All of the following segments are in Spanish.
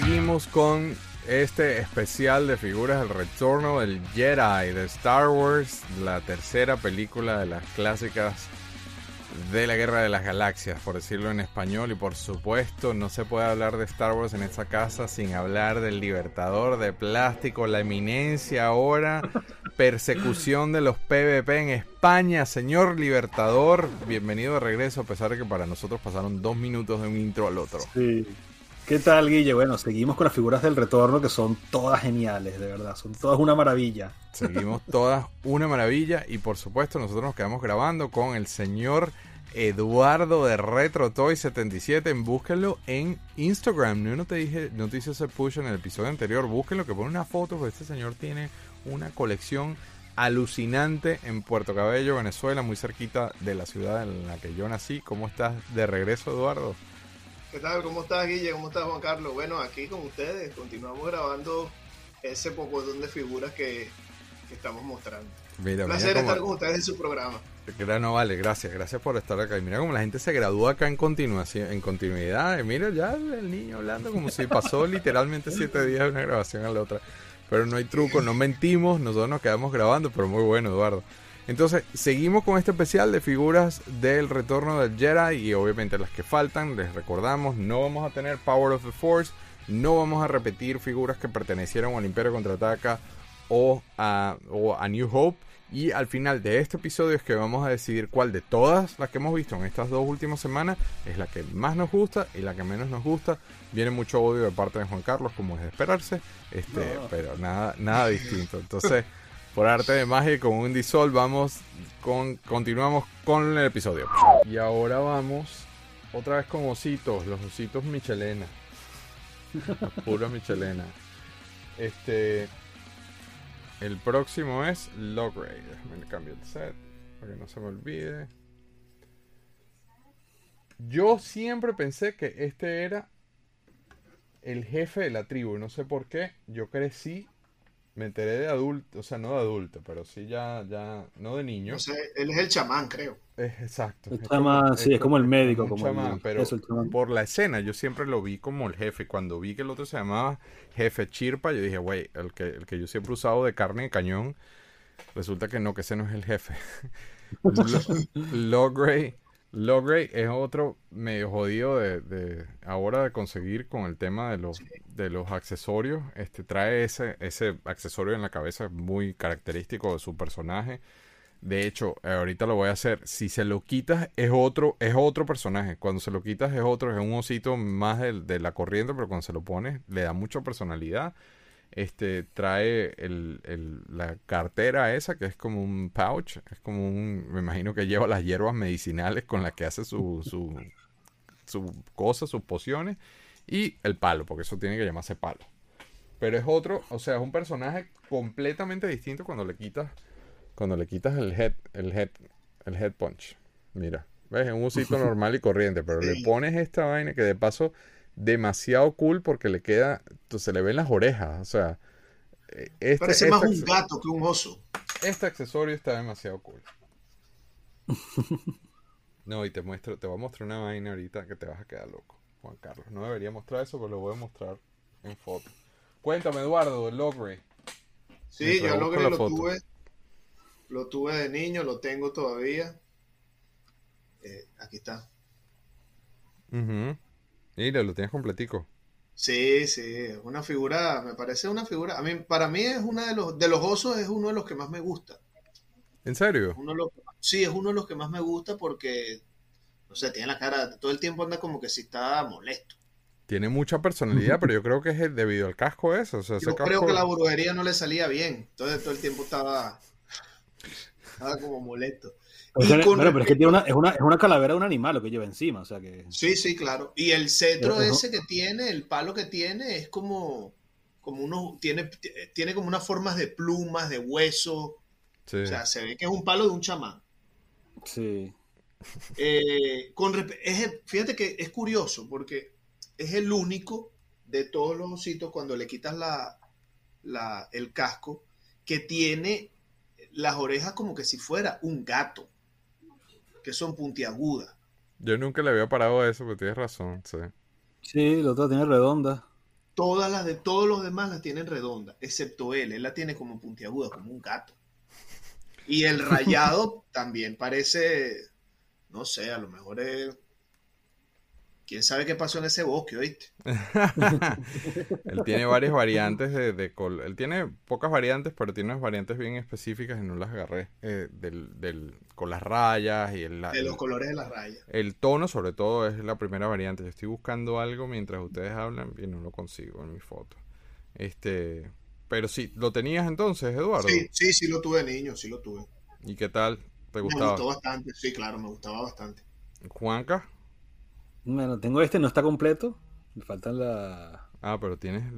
seguimos con este especial de figuras del retorno del Jedi de Star Wars, la tercera película de las clásicas de la Guerra de las Galaxias, por decirlo en español, y por supuesto no se puede hablar de Star Wars en esta casa sin hablar del Libertador de Plástico, la eminencia ahora, persecución de los PvP en España, señor Libertador, bienvenido de regreso, a pesar de que para nosotros pasaron dos minutos de un intro al otro. Sí. ¿Qué tal, Guille? Bueno, seguimos con las figuras del retorno que son todas geniales, de verdad, son todas una maravilla. Seguimos todas una maravilla y por supuesto nosotros nos quedamos grabando con el señor Eduardo de Retro Toy 77. Búsquenlo en Instagram. No te dije, no te hice ese push en el episodio anterior. Búsquenlo que pone una foto, porque este señor tiene una colección alucinante en Puerto Cabello, Venezuela, muy cerquita de la ciudad en la que yo nací. ¿Cómo estás de regreso, Eduardo? ¿Qué tal? ¿Cómo estás, Guille? ¿Cómo estás, Juan Carlos? Bueno, aquí con ustedes continuamos grabando ese poco de figuras que, estamos mostrando. Mira, Un placer estar con ustedes en su programa. No vale, gracias, gracias por estar acá. Y mira cómo la gente se gradúa acá en continuación, en continuidad. mira ya el niño hablando como si pasó literalmente siete días de una grabación a la otra. Pero no hay truco, no mentimos, nosotros nos quedamos grabando, pero muy bueno, Eduardo. Entonces, seguimos con este especial de figuras del retorno del Jedi y obviamente las que faltan, les recordamos, no vamos a tener Power of the Force, no vamos a repetir figuras que pertenecieron al Imperio Contraataca o a, o a New Hope. Y al final de este episodio es que vamos a decidir cuál de todas las que hemos visto en estas dos últimas semanas es la que más nos gusta y la que menos nos gusta. Viene mucho odio de parte de Juan Carlos, como es de esperarse, este, pero nada, nada distinto. Entonces por arte de magia con un disol vamos con continuamos con el episodio. Y ahora vamos otra vez con ositos, los ositos Michelena. Pura Michelena. Este el próximo es Logray. Déjame cambiar el set para que no se me olvide. Yo siempre pensé que este era el jefe de la tribu. No sé por qué. Yo crecí me enteré de adulto, o sea, no de adulto, pero sí ya, ya, no de niño. No sé, él es el chamán, creo. Es, exacto. El chamán, sí, es como el médico. Como chamán, pero por la escena yo siempre lo vi como el jefe. Cuando vi que el otro se llamaba Jefe Chirpa, yo dije, güey, el que, el que yo siempre he usado de carne de cañón, resulta que no, que ese no es el jefe. Logray Logray es otro medio jodido de, de, ahora de conseguir con el tema de los, de los accesorios. Este trae ese, ese accesorio en la cabeza muy característico de su personaje. De hecho, ahorita lo voy a hacer. Si se lo quitas, es otro, es otro personaje. Cuando se lo quitas, es otro, es un osito más de, de la corriente, pero cuando se lo pones, le da mucha personalidad este trae el, la cartera esa que es como un pouch, es como un, me imagino que lleva las hierbas medicinales con las que hace su, su, su cosa, sus pociones y el palo, porque eso tiene que llamarse palo. Pero es otro, o sea, es un personaje completamente distinto cuando le quitas cuando le quitas el head el head el head punch. Mira, ves, es un usito normal y corriente, pero le pones esta vaina que de paso demasiado cool porque le queda, se le ven las orejas, o sea... E, este, Parece más un gato que un oso. Este accesorio está demasiado cool. No, y te muestro, te voy a mostrar una vaina ahorita que te vas a quedar loco, Juan Carlos. No debería mostrar eso, pero lo voy a mostrar en foto. Cuéntame, Eduardo, el Logre. Sí, yo Logre lo tuve. Lo tuve de niño, lo tengo todavía. Eh, aquí está. Mira, lo tienes completico. Sí, sí, una figura, me parece una figura, a mí, para mí es una de los, de los osos es uno de los que más me gusta. ¿En serio? sí, es uno de los que más me gusta porque, no sé, tiene la cara, todo el tiempo anda como que si está molesto. Tiene mucha personalidad, pero yo creo que es debido al casco eso. O sea, yo creo que la brujería no le salía bien, entonces todo el tiempo estaba, estaba como molesto pero es que tiene una, es, una, es una calavera de un animal lo que lleva encima, o sea que... Sí, sí, claro. Y el cetro ese que tiene, el palo que tiene, es como, como uno, tiene, tiene como unas formas de plumas, de hueso. O sea, se ve que es un palo de un chamán. Sí. Eh, con, es, fíjate que es curioso, porque es el único de todos los ositos, cuando le quitas la, la, el casco, que tiene las orejas como que si fuera un gato que son puntiagudas. Yo nunca le había parado a eso, pero tienes razón, sí. Sí, la otra tiene redonda. todas las de todos los demás las tienen redondas, excepto él. Él la tiene como puntiaguda, como un gato. Y el rayado también parece, no sé, a lo mejor es quién sabe qué pasó en ese bosque, ¿oíste? él tiene varias variantes de, de Él tiene pocas variantes, pero tiene unas variantes bien específicas y no las agarré. Eh, del, del, con las rayas y el... De los colores de las rayas. El tono, sobre todo, es la primera variante. Yo estoy buscando algo mientras ustedes hablan y no lo consigo en mi foto. Este... Pero sí, ¿lo tenías entonces, Eduardo? Sí, sí, sí lo tuve niño, sí lo tuve. ¿Y qué tal? ¿Te gustaba? Me gustó bastante, sí, claro, me gustaba bastante. ¿Juanca? Bueno, tengo este, no está completo. Me faltan la. Ah, pero tienes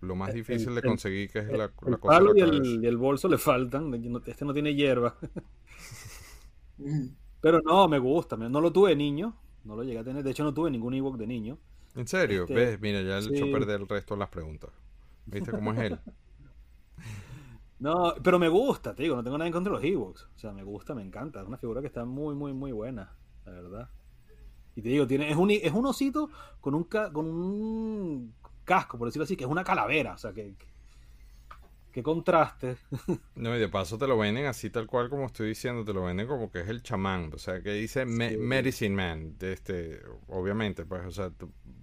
lo más difícil de conseguir, que es la, el Palo y el, y el, bolso le faltan. Este no tiene hierba. pero no, me gusta. No lo tuve de niño. No lo llegué a tener. De hecho, no tuve ningún ebook de niño. ¿En serio? Este, ¿Ves? Mira, ya le hecho perder el resto de las preguntas. ¿Viste cómo es él? No, pero me gusta, te digo, no tengo nada en contra de los Ewoks. O sea, me gusta, me encanta. Es una figura que está muy, muy, muy buena, la verdad. Y te digo, tiene, es, un, es un osito con un, con un casco, por decirlo así, que es una calavera. O sea, que, qué contraste. No, y de paso te lo venden así tal cual como estoy diciendo, te lo venden como que es el chamán, o sea, que dice Medicine Man, este, obviamente, pues, o sea,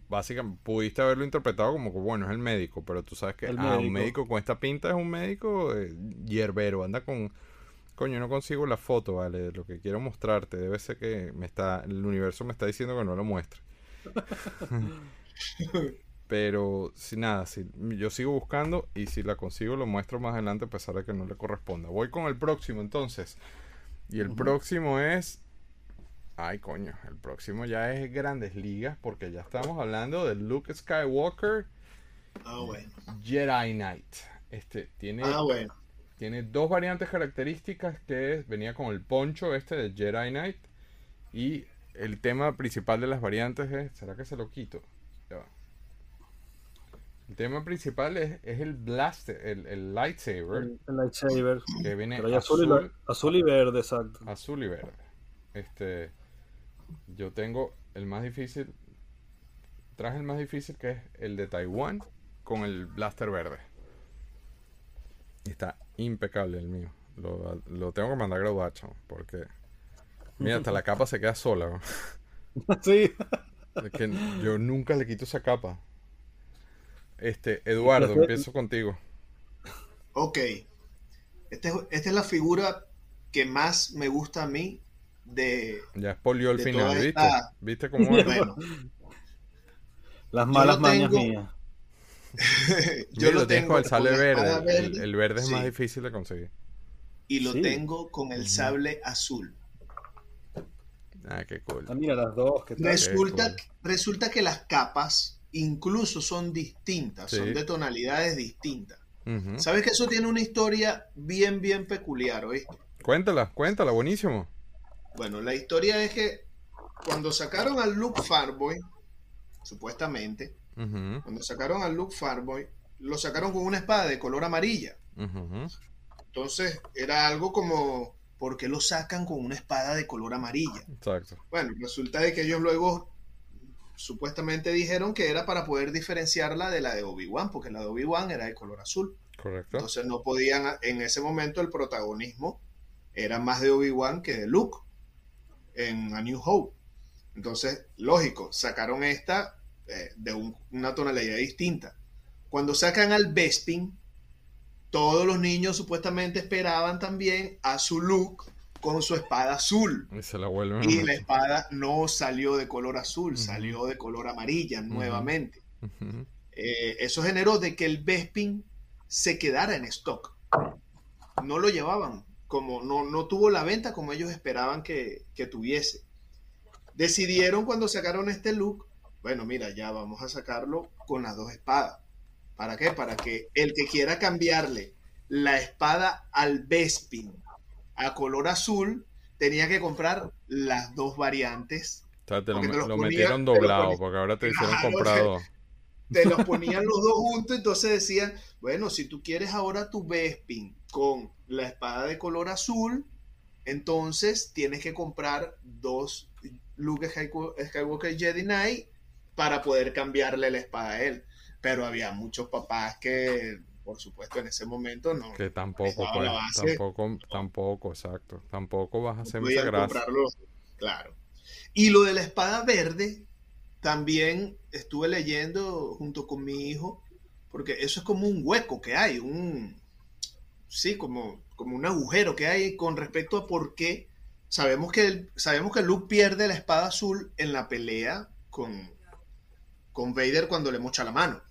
básicamente pudiste haberlo interpretado como que, bueno, es el médico, pero tú sabes que ah, un médico con esta pinta es un médico eh, hierbero, anda con Coño, no consigo la foto, vale. Lo que quiero mostrarte debe ser que me está, el universo me está diciendo que no lo muestre. Pero si nada, si yo sigo buscando y si la consigo lo muestro más adelante a pesar de que no le corresponda. Voy con el próximo entonces. Y el próximo es Ay, coño, el próximo ya es Grandes Ligas porque ya estamos hablando de Luke Skywalker. Ah, bueno. Jedi Knight. Este tiene Ah, bueno tiene dos variantes características que venía con el poncho este de Jedi Knight y el tema principal de las variantes es, ¿será que se lo quito? El tema principal es, el blaster, el, lightsaber. El, lightsaber. Que viene azul, y, azul y verde, exacto. Azul y verde. Este, yo tengo el más difícil, traje el más difícil que es el de Taiwán con el blaster verde. Está impecable el mío. Lo, tengo que mandar a graduar, porque... Mira, hasta la capa se queda sola. sí. que yo nunca le quito esa capa. Este, Eduardo, empiezo contigo. Ok. Este esta es la figura que más me gusta a mí de... Ya expolió el final, ¿viste? ¿Viste cómo Las malas mañas mías. yo lo tengo con el sable verde. El, verde es más difícil de conseguir. Y lo tengo con el sable azul. Ah, qué cool. Ah, mira las dos. resulta, resulta que las capas incluso son distintas, son de tonalidades distintas. ¿Sabes que eso tiene una historia bien, bien peculiar, oíste? Cuéntala, cuéntala, buenísimo. Bueno, la historia es que cuando sacaron al Luke Farboy, supuestamente, cuando sacaron al Luke Farboy, lo sacaron con una espada de color amarilla. Entonces, era algo como, ¿por qué lo sacan con una espada de color amarilla? Exacto. Bueno, resulta de que ellos luego supuestamente dijeron que era para poder diferenciarla de la de Obi-Wan, porque la de Obi-Wan era de color azul. Correcto. Entonces no podían, en ese momento el protagonismo era más de Obi-Wan que de Luke en A New Hope. Entonces, lógico, sacaron esta eh, de una tonalidad distinta. Cuando sacan al Bespin, todos los niños supuestamente esperaban también a su look con su espada azul. Y, la, espada no salió de color azul, salió de color amarilla nuevamente. Eh, eso generó de que el Bespin se quedara en stock. No lo llevaban, como no, no tuvo la venta como ellos esperaban que, que tuviese. Decidieron cuando sacaron este look bueno, mira, ya vamos a sacarlo con las dos espadas. ¿Para qué? Para que el que quiera cambiarle la espada al Bespin a color azul, tenía que comprar las dos variantes. O sea, te lo, metieron doblado, porque ahora te hicieron comprado. Te los ponían los dos juntos, entonces decían, bueno, si tú quieres ahora tu Bespin con la espada de color azul, entonces tienes que comprar dos Luke Skywalker Jedi Knight para poder cambiarle la espada a él. pero había muchos papás que, por supuesto, en ese momento no. Que tampoco, pues, la base. tampoco, tampoco, exacto. Tampoco vas a hacer mucha gracia. comprarlo. Claro. Y lo de la espada verde, también estuve leyendo junto con mi hijo, porque eso es como un hueco que hay, un sí, como, como un agujero que hay con respecto a por qué sabemos que el- sabemos que Luke pierde la espada azul en la pelea con, con Vader cuando le mocha la mano.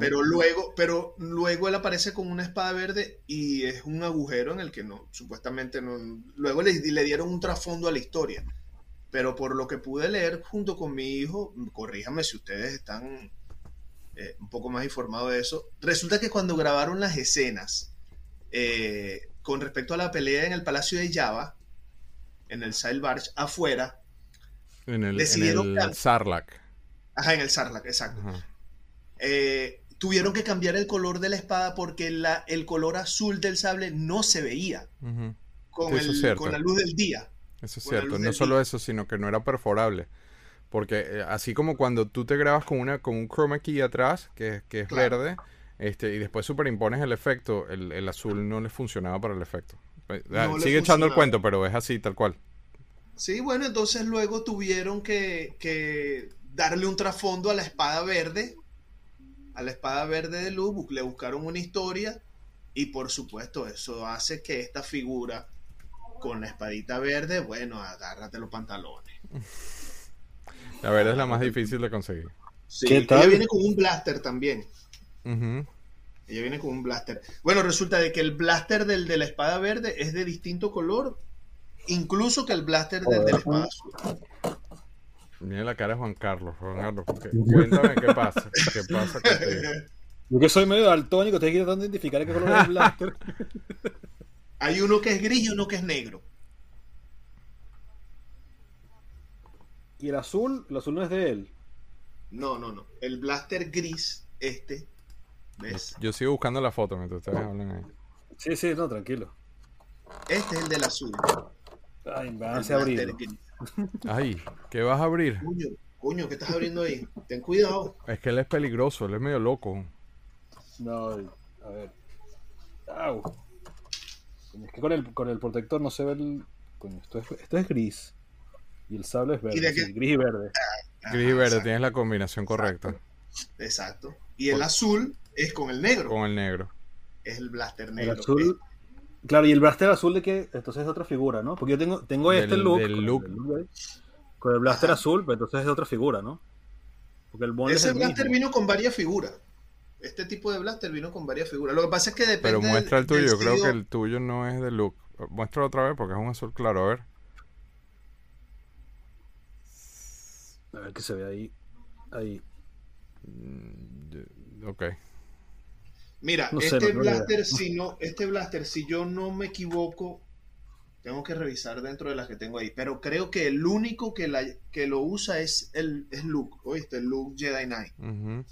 Pero luego, pero luego él aparece con una espada verde y es un agujero en el que no, supuestamente no. Luego le, le dieron un trasfondo a la historia. Pero por lo que pude leer junto con mi hijo, corríjame si ustedes están eh, un poco más informados de eso. Resulta que cuando grabaron las escenas eh, con respecto a la pelea en el Palacio de Java, en el Sail Barge, afuera, En el, en Decidieron el Sarlacc. Ajá, en el Sarlacc, exacto. Eh, tuvieron que cambiar el color de la espada porque la, el color azul del sable no se veía con, el- con la luz del día. Eso es cierto. No solo día. eso, sino que no era perforable. Porque eh, así como cuando tú te grabas con una con un chroma key atrás, que, que es Claro. verde, este, y después superimpones el efecto, el, el azul no le funcionaba para el efecto. Eh, ah, No Sigue echando el cuento, pero es así, tal cual. Sí, bueno, entonces luego tuvieron que, que darle un trasfondo a la espada verde, a la espada verde de Luke, le buscaron una historia y por supuesto eso hace que esta figura con la espadita verde, bueno, agárrate los pantalones. La verdad es la más difícil de conseguir. Sí, ¿Qué tal? ella viene con un blaster también. Ella viene con un blaster. Bueno, resulta de que el blaster del de la espada verde es de distinto color, incluso que el blaster del de la espada azul. Mira la cara de Juan Carlos. Juan Carlos, ¿qué- cuéntame qué pasa. ¿Qué pasa contigo? Yo que soy medio daltónico, estoy tratando de identificar qué color es el blaster. Hay uno que es gris y uno que es negro. y el azul, el azul no es de él. No, no, no. El blaster gris, este, ¿ves? Yo sigo buscando la foto mientras ustedes hablan ahí. Sí, sí, no, tranquilo. Este es el del azul. Ay, El van a blaster abrirlo. gris. Ay, ¿qué vas a abrir? Coño, coño, ¿qué estás abriendo ahí? Ten cuidado. Es que él es peligroso, él es medio loco. No, a ver. Au. Es que con el, con el protector no se ve el. Coño, esto es, esto es gris. Y el sable es ¿Y de verde. qué? sí, gris y verde. Gris y verde, exacto, tienes la combinación correcta. Exacto. Y el azul es con el negro. Con el negro. Es el blaster El negro. azul. Claro, y el blaster azul de que. Entonces es otra figura, ¿no? Porque yo tengo, tengo este Del- look. con, look. El, look con el blaster Ajá. azul, pero entonces es otra figura, ¿no? Porque el bond es Ese el blaster mismo. vino con varias figuras. Este tipo de blaster vino con varias figuras. Lo que pasa es que depende. Pero muestra el tuyo, yo creo que el tuyo no es de look. Muéstralo otra vez porque es un azul claro, a ver. A ver que se ve ahí. Ahí. Mm, Ok. Mira, No sé, este no blaster, si no, este blaster, si yo no me equivoco, tengo que revisar dentro de las que tengo ahí. Pero creo que el único que, la, que lo usa es el es Luke, ¿oíste? El Luke Jedi Knight. Ujú.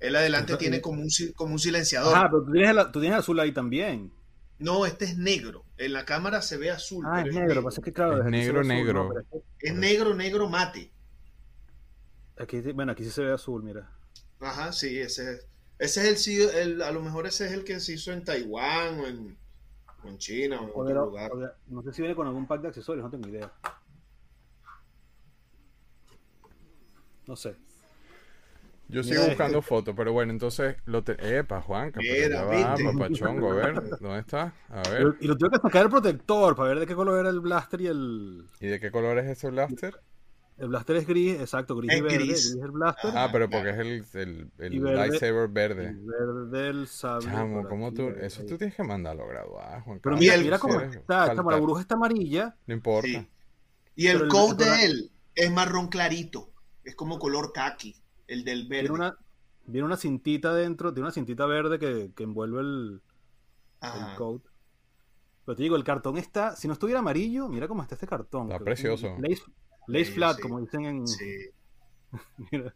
Él adelante Entonces, tiene eh, como un, como un silenciador. Ajá, pero tú tienes, el, tú tienes azul ahí también. No, este es negro. En la cámara se ve azul. Ah, pero es negro. Pasa que claro, Es desde aquí se negro, azul, negro. es que Es negro, negro mate. Aquí, bueno, aquí sí se ve azul, mira. Ajá, sí, ese es. Ese es el, sí- el, a lo mejor ese es el que se hizo en Taiwán o en, o en China o en otro lugar. o de- no sé si viene con algún pack de accesorios, no tengo idea. No sé. Yo Mira sigo este. buscando fotos, pero bueno, entonces lo te... Epa, Juanca, pero Mira, papachongo, a ver, ¿dónde está? A ver. Y lo tuve que sacar el protector para ver de qué color era el blaster y el. ¿Y de qué color es ese blaster? El blaster es gris, exacto, gris Es y verde. gris. El blaster. Ah, pero porque es el, el, el Y verde. lightsaber y verde. verde el sable. Chamo, ¿cómo aquí, tú...? Eso tú tienes que mandarlo a graduar, Juan Pero mira, el- mira cómo está. chamo, la burbuja está amarilla. No importa. Sí. Y el el- coat de él es marrón clarito. Es como color khaki. El del verde. Tiene una, viene una cintita dentro, tiene una cintita verde que, que envuelve el, Ajá. el coat. Pero te digo, el cartón está, si no estuviera amarillo, mira cómo está este cartón. Está que es un precioso. Lace, flat, sí. como dicen en... Sí. mira.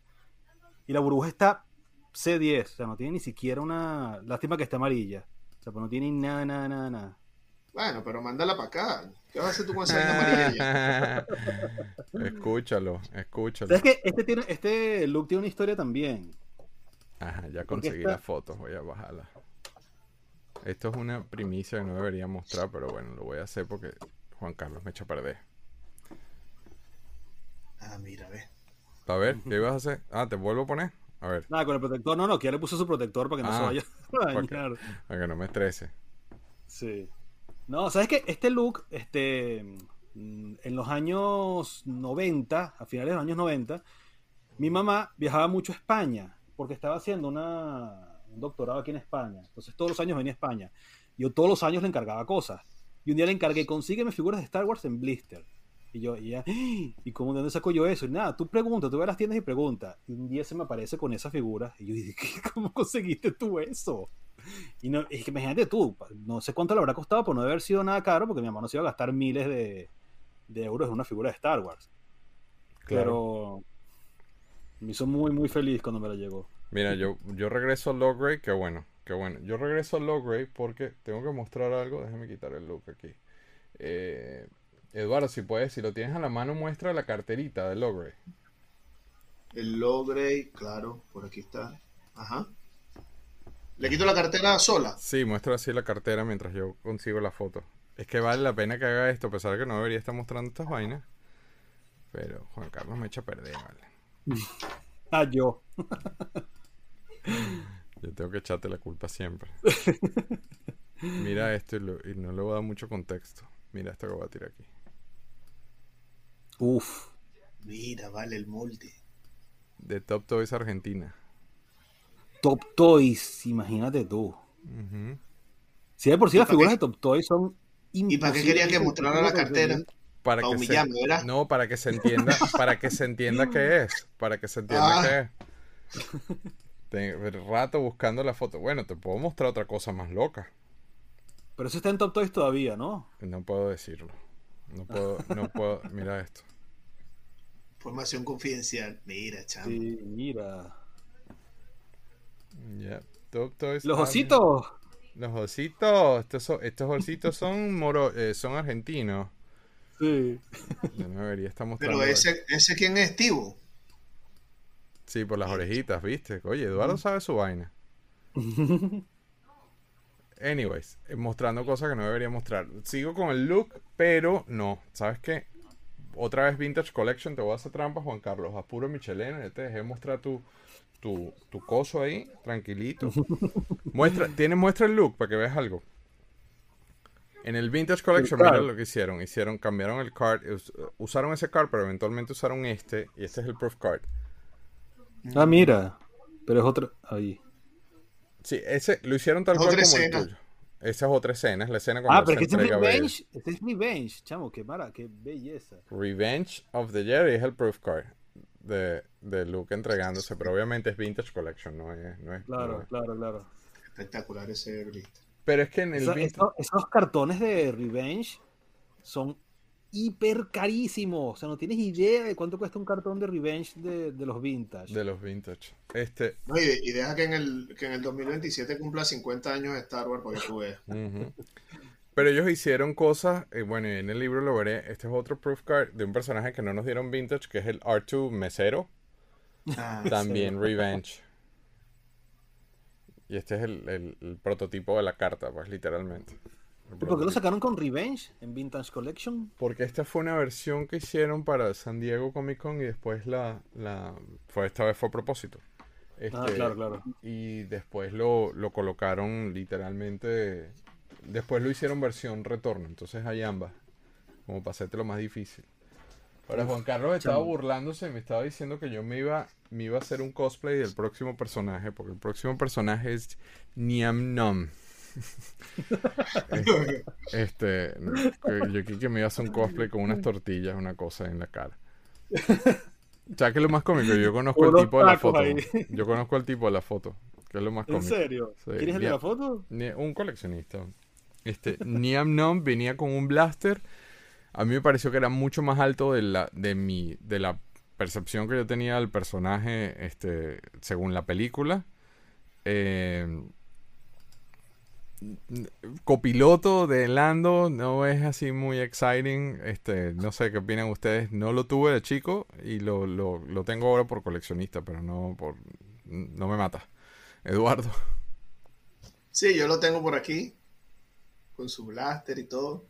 Y la burbuja está C10, o sea, no tiene ni siquiera una... Lástima que está amarilla. O sea, pues no tiene nada, nada, nada, nada. Bueno, pero mándala para acá. ¿Qué vas a hacer tú con esa amarilla? escúchalo, escúchalo. ¿Sabes que este, tiene, este look tiene una historia también? Ajá, ya conseguí esta- las fotos, voy a bajarla. Esto es una primicia que no debería mostrar, pero bueno, lo voy a hacer porque Juan Carlos me echa a perder. Ah, mira, ve. A ver, ¿qué ibas a hacer? Ah, ¿te vuelvo a poner? A ver, Nada, con el protector, no, no, que ya le puso su protector para que no se Ah, vaya a que- dañar. para que no me estrese. Sí. No, ¿sabes qué? Este look, este, mm, en los años 90, a finales de los años 90, mi mamá viajaba mucho a España porque estaba haciendo una, un doctorado aquí en España. Entonces todos los años venía a España. Yo todos los años le encargaba cosas. Y un día le encargué, consígueme figuras de Star Wars en blister. Y yo, y "¡Ah! ¿y cómo de dónde saco yo eso? Y nada, tú pregunta, tú vas a las tiendas y pregunta. Y un día se me aparece con esa figura. Y yo dije, "¿Qué? ¿cómo conseguiste tú eso? Y no, es que imagínate tú, no sé cuánto le habrá costado por no haber sido nada caro, porque mi mamá no se iba a gastar miles de, de euros en una figura de Star Wars. Pero me hizo muy, muy feliz cuando me la llegó. Mira, yo, yo regreso al Logray, qué bueno, qué bueno. Yo regreso al Logray porque tengo que mostrar algo. Déjame quitar el look aquí. Eh, Eduardo, si puedes, si lo tienes a la mano, muestra la carterita del Logray. El Logray, claro, por aquí está. Ajá. ¿Le quito la cartera sola? Sí, muestra así la cartera mientras yo consigo la foto. Es que vale la pena que haga esto, a pesar de que no debería estar mostrando estas vainas. Pero Juan Carlos me echa a perder, vale. Ah, yo. Yo tengo que echarte la culpa siempre. Mira esto y, lo- y no le voy a dar mucho contexto. Mira esto que voy a tirar aquí. Uf. Mira, vale, el molde. De Top Toys Argentina. Top Toys, imagínate tú. Ujú. Si de por sí ¿Y las figuras qué? de Top Toys son ¿Y para qué quería que mostrara la cartera? Para Para que se, ¿verdad? no, para que se entienda, para que se entienda qué es, para que se entienda Ah. qué es. Tengo el rato buscando la foto. Bueno, te puedo mostrar otra cosa más loca. Pero eso está en Top Toys todavía, ¿no? No puedo decirlo. No puedo, no puedo. Mira esto. Información confidencial. Mira, chamo. Sí, mira. Ya. Top Toys. Los ositos. Los ositos. Estos, son- estos ositos son moro, eh, son argentinos. Sí. Mostrando. Pero ese, ese quién es, Tivo. Sí, por las orejitas, ¿viste? Oye, Eduardo sabe su vaina. Anyways, eh, mostrando cosas que no debería mostrar. Sigo con el look, pero no. ¿Sabes qué? Otra vez Vintage Collection, te voy a hacer trampa, Juan Carlos. Apuro Michelena, ya te dejé mostrar tu, tu, tu coso ahí, tranquilito. Muestra, tiene, muestra el look para que veas algo. En el Vintage Collection, mira lo que hicieron. Hicieron, cambiaron el card, us- usaron ese card, pero eventualmente usaron este, y este es el proof card. Ah, mira. Pero es otro. Ahí. Sí, ese lo hicieron tal cual como el tuyo. Esa es otra escena, es la escena cuando Ah, pero este es Vader. Revenge. Este es Revenge, chamo. Qué mara, qué belleza. Revenge of the Jedi es el proof card de, de Luke entregándose, pero obviamente es Vintage Collection, no es... No es Claro, no es- claro, claro. Espectacular ese blister. Pero es que en el Esa- Vintage... esos, esos cartones de Revenge son hiper carísimos. O sea, no tienes idea de cuánto cuesta un cartón de Revenge de, de los vintage. De los Vintage. Este... No, y, y deja que en, el, que en el 2027 cumpla 50 años de Star Wars para que tú ujú. Pero ellos hicieron cosas, y bueno, y en el libro lo veré, este es otro proof card de un personaje que no nos dieron Vintage, que es el R2 Mesero. Ah, También Revenge. Y este es el, el- el prototipo de la carta, pues literalmente. El ¿Y por qué lo sacaron con Revenge en Vintage Collection? Porque esta fue una versión que hicieron para San Diego Comic Con y después la, la fue esta vez fue a propósito. Ah, Este, claro, claro. Y después lo, lo colocaron literalmente. Después lo hicieron versión retorno. Entonces hay ambas. Como para hacerte lo más difícil. Ahora Juan Carlos estaba chamo. burlándose y me estaba diciendo que yo me iba, me iba a hacer un cosplay del próximo personaje. Porque el próximo personaje es Niam Nom. Este, este, que yo aquí que me iba a hacer un cosplay con unas tortillas, una cosa en la cara. ¿Sabes qué es lo más cómico? Yo conozco Unos tipo de la foto. ahí. Yo conozco al tipo de la foto. Que es lo más ¿En cómico. serio? Sí, ¿Quién es el de la foto? Un coleccionista. Este, Niam Nom venía con un blaster. A mí me pareció que era mucho más alto de la, de mi, de la percepción que yo tenía del personaje, este, según la película. Eh, copiloto de Lando no es así muy exciting. Este, no sé qué opinan ustedes. No lo tuve de chico y lo, lo, lo tengo ahora por coleccionista, pero no por no me mata. Eduardo. Sí, yo lo tengo por aquí. Con su blaster y todo.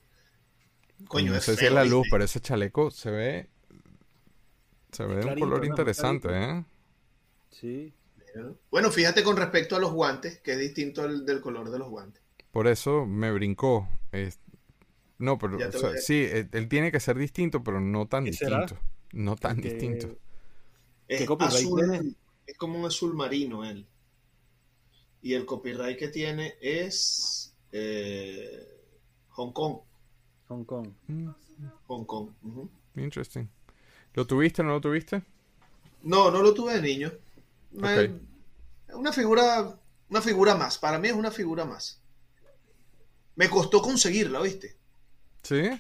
Coño, no es sé si es la luz, pero ese chaleco se ve. Se ve de un color interesante. ¿eh? Sí. Bueno, fíjate con respecto a los guantes, que es distinto al del color de los guantes. Por eso me brincó. es- No, pero o sea, sí, él, él tiene que ser distinto, pero no tan distinto. No tan distinto. Es azul, es como un azul marino él. Y el copyright que tiene es eh, Hong Kong. Hong Kong. Mm, Hong Kong. interesting. ¿Lo tuviste o no lo tuviste? No, no lo tuve de niño. Me-. Una figura, una figura más. Para mí es una figura más. Me costó conseguirla, ¿viste? Sí.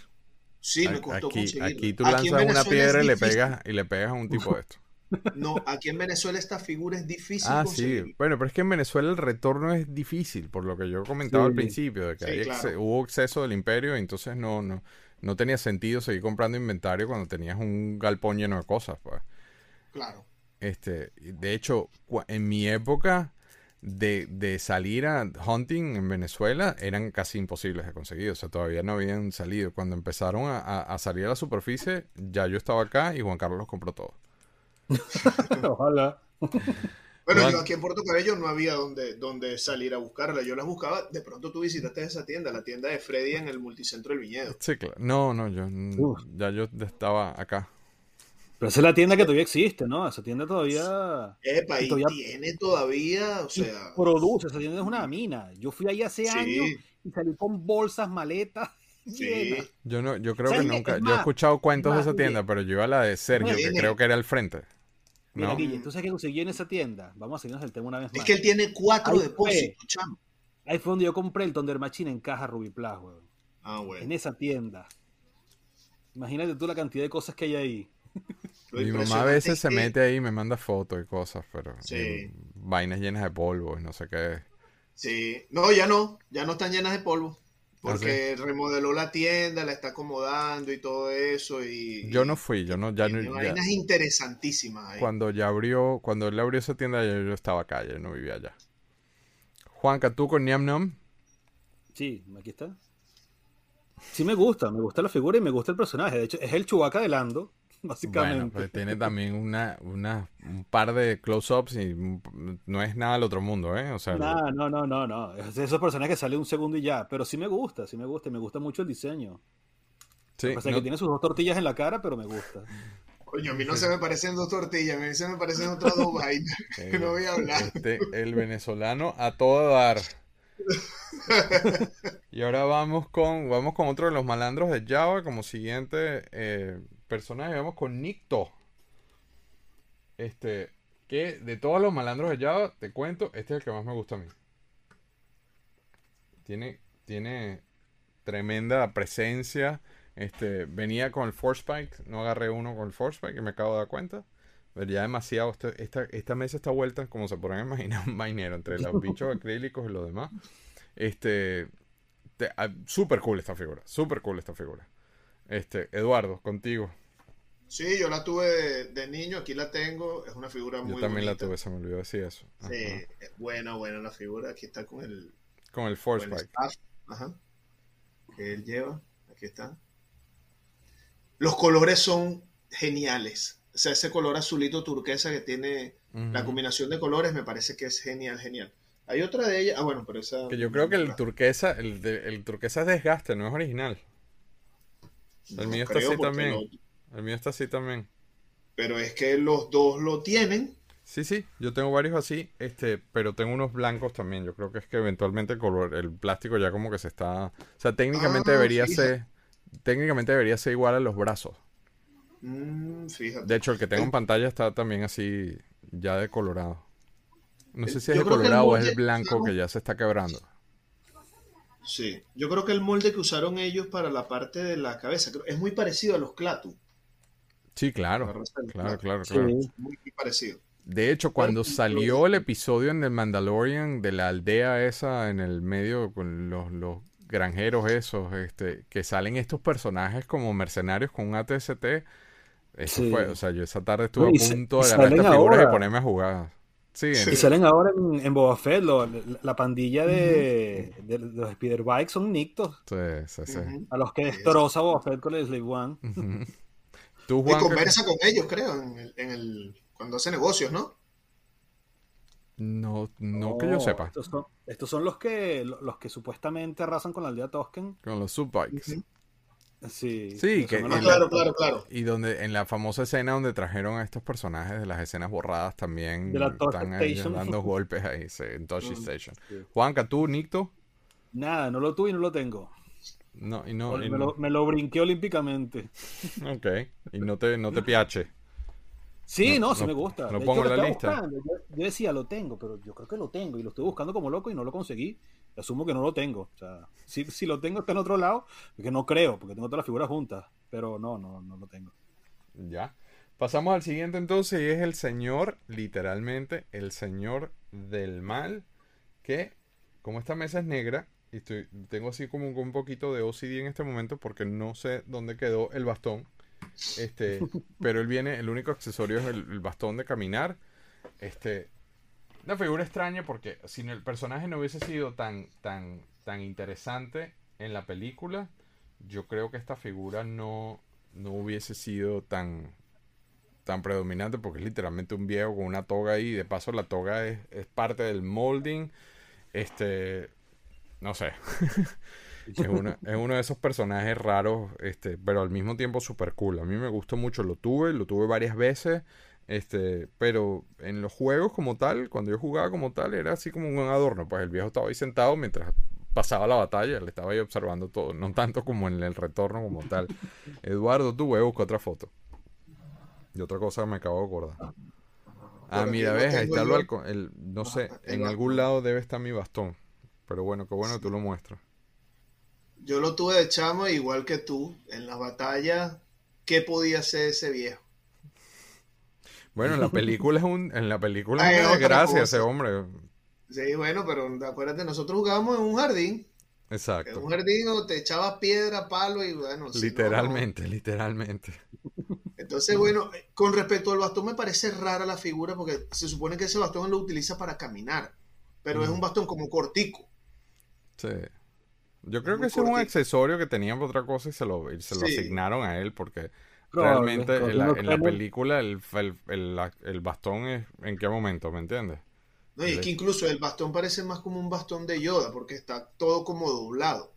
Sí, me costó Aquí, conseguirla. aquí tú Aquí lanzas una piedra y le pegas y le pegas a un tipo de esto. No, aquí en Venezuela esta figura es difícil Ah, conseguirla. sí. Bueno, pero es que en Venezuela el retorno es difícil, por lo que yo comentaba al principio, de que Sí, hay claro. exce- hubo exceso del imperio y entonces no, no, no tenía sentido seguir comprando inventario cuando tenías un galpón lleno de cosas, pues. Claro. Este, de hecho, en mi época de, de salir a hunting en Venezuela eran casi imposibles de conseguir, o sea, todavía no habían salido. Cuando empezaron a, a- a salir a la superficie, ya yo estaba acá y Juan Carlos los compró todo. Ojalá. Bueno, Juan- yo aquí en Puerto Cabello no había donde, donde salir a buscarla. Yo las buscaba. De pronto tú visitaste esa tienda, la tienda de Freddy en el multicentro del Viñedo. Sí, claro. No, no, yo Uf. ya yo estaba acá. Pero esa es la tienda que todavía existe, ¿no? Esa tienda todavía Epa, y Todavía- tiene todavía, o sea, produce. Esa tienda es una mina. Yo fui ahí hace Sí. años y salí con bolsas, maletas sí. llenas. Yo no, yo creo ¿Sabes que nunca, Es yo he escuchado cuentos de más, esa tienda, pero yo iba a la de Sergio, que creo que era el frente. Mira, ¿No? Guille, ¿tú sabes qué conseguí en esa tienda? Vamos a seguirnos el tema una vez más. Es que él tiene cuatro Ahí depósitos, chamo. Ahí fue donde yo compré el Thunder Machine en caja Rubiplas, weón. Ah, En bueno. esa tienda. Imagínate tú la cantidad de cosas que hay ahí. Lo Mi mamá a veces es se que- mete ahí y me manda fotos y cosas, pero Sí. vainas llenas de polvo y no sé qué. Sí, no, ya no, ya no están llenas de polvo. Ah, Porque remodeló la tienda, la está acomodando y todo eso. Y, Yo no fui, yo no, ya no, ya- vainas interesantísimas ahí. cuando ya abrió, cuando él abrió esa tienda, yo estaba acá, yo no vivía allá. Juanca, tú con Niam Nam, Sí, aquí está. Sí me gusta, me gusta la figura y me gusta el personaje. De hecho, es el Chewbacca de Lando, básicamente. bueno, pues tiene también una, una, un par de close-ups y no es nada del otro mundo, ¿eh? O sea, No, no, no, no, no. Es de esos personajes que sale un segundo y ya. Pero sí me gusta, sí me gusta. Y me gusta mucho el diseño. sí, o sea, no- que tiene sus dos tortillas en la cara, pero me gusta. Coño, a mí no se me parecen dos tortillas, a mí se me parecen otras dos vainas. eh, no voy a hablar. este, el venezolano a todo dar. Y ahora vamos con, vamos con otro de los malandros de Java como siguiente eh, personaje. Vamos con Nicto. Este, que de todos los malandros de Java, te cuento, este es el que más me gusta a mí. Tiene, tiene tremenda presencia. Este, venía con el Force Spike, no agarré uno con el Force Spike y me acabo de dar cuenta. Pero ya demasiado, este- esta, esta mesa está vuelta, como se podrán imaginar, un vainero entre los bichos acrílicos y los demás. Este, te- ah, super cool esta figura, super cool esta figura. Este, Eduardo, contigo. Sí, yo la tuve de, de niño, aquí la tengo, es una figura muy Yo también la tuve, se me olvidó decir eso. Ajá. Sí, es buena, buena la figura, aquí está con el, Con el Force con el ajá, que él lleva, aquí está. Los colores son geniales, o sea, ese color azulito turquesa que tiene la combinación de colores me parece que es genial, genial. Hay otra de ellas, ah bueno, pero esa... Que yo creo que el turquesa, el, de- el turquesa es desgaste, no es original. No el mío está así también. lo- El mío está así también. pero es que los dos lo tienen, Sí, sí, yo tengo varios así, este, pero tengo unos blancos también. Yo creo que es que eventualmente el color, el plástico ya como que se está, o sea, técnicamente Ah, debería fíjate. ser, técnicamente debería ser igual a los brazos. Mm, fíjate. De hecho, el que tengo en pantalla está también así, ya decolorado. No sé si es decolorado o es el blanco que ya se está quebrando. Sí, yo creo que el molde que usaron ellos para la parte de la cabeza creo- es muy parecido a los Clatu. Sí, la claro, claro, claro, Sí. claro. Muy, muy parecido. De hecho, cuando salió el episodio en el Mandalorian de la aldea esa en el medio con los, los granjeros esos, este, que salen estos personajes como mercenarios con un ATST, eso Sí. fue, o sea, yo esa tarde estuve No, a punto de agarrar salen estas figuras y ponerme a jugar. Sí, Sí. Y salen ahora en, en Boba Fett, lo- la, la pandilla de, de los Spider Bikes son nictos. sí, sí, sí. Ujú. A los que destroza Boba Fett con el Slave One. Tú, Y conversa con ellos, creo, en el, en el- cuando hace negocios, ¿no? no, no que yo sepa. Estos son, estos son los que los que supuestamente arrasan con la aldea Tosken. Con los subbikes. Sí, que- claro, claro, claro. Y donde en la famosa escena donde trajeron a estos personajes de las escenas borradas también De la Touch están ahí dando golpes ahí sí, en Touchy Mm, Station. sí. Juanca, tú, Nicto, Nada, no lo tuve y no lo tengo. no, y no, y me, no- lo, me lo brinqué olímpicamente. ok, y no te, no te piache. Sí, No, no, sí no- me gusta. lo De pongo hecho, en la lista. Yo, yo decía, lo tengo, pero yo creo que lo tengo. Y lo estoy buscando como loco y no lo conseguí. Asumo que no lo tengo. O sea, si, si lo tengo está en otro lado, porque no creo, porque tengo todas las figuras juntas. Pero no, no, no lo tengo. Ya. Pasamos al siguiente entonces y es el señor, literalmente, el señor del mal, que como esta mesa es negra, y estoy, tengo así como un poquito de OCD en este momento porque no sé dónde quedó el bastón. Este, pero él viene, el único accesorio es el, el bastón de caminar. Este, una figura extraña porque si el personaje no hubiese sido tan, tan, tan interesante en la película, yo creo que esta figura no, no hubiese sido tan, tan predominante porque es literalmente un viejo con una toga ahí. De paso, la toga es, es parte del molding. Este, no sé. es, uno, es uno de esos personajes raros, este, pero al mismo tiempo super cool. A mí me gustó mucho, lo tuve, lo tuve varias veces. Este, pero en los juegos como tal, cuando yo jugaba como tal, era así como un adorno. Pues el viejo estaba ahí sentado mientras pasaba la batalla, le estaba ahí observando todo, no tanto como en el retorno como tal. Eduardo, tú voy a buscar otra foto. Y otra cosa que me acabo de acordar. Ah, Por mira, ves, ahí está el balcón. El, no sé, Ajá, el en algún lado debe estar mi bastón. Pero bueno, qué bueno que tú lo muestras. Yo lo tuve de chamo igual que tú, en la batalla, ¿qué podía hacer ese viejo? Bueno, en la película es un, en la película es cosa. ese hombre. Sí, bueno, pero acuérdate, nosotros jugábamos en un jardín, en Exacto. un jardín donde te echabas piedra, palo y bueno, si no, Literalmente, literalmente. Entonces, bueno, con respecto al bastón me parece rara la figura porque se supone que ese bastón lo utiliza para caminar, pero es Mm. un bastón como cortico. Sí. Yo creo que ese es un accesorio que tenían para otra cosa y se lo, y se lo Sí. asignaron a él porque realmente en la, en película el, el, el- bastón es en qué momento, ¿me entiendes? ¿no? Y es que incluso el bastón parece más como un bastón de Yoda porque está todo como doblado.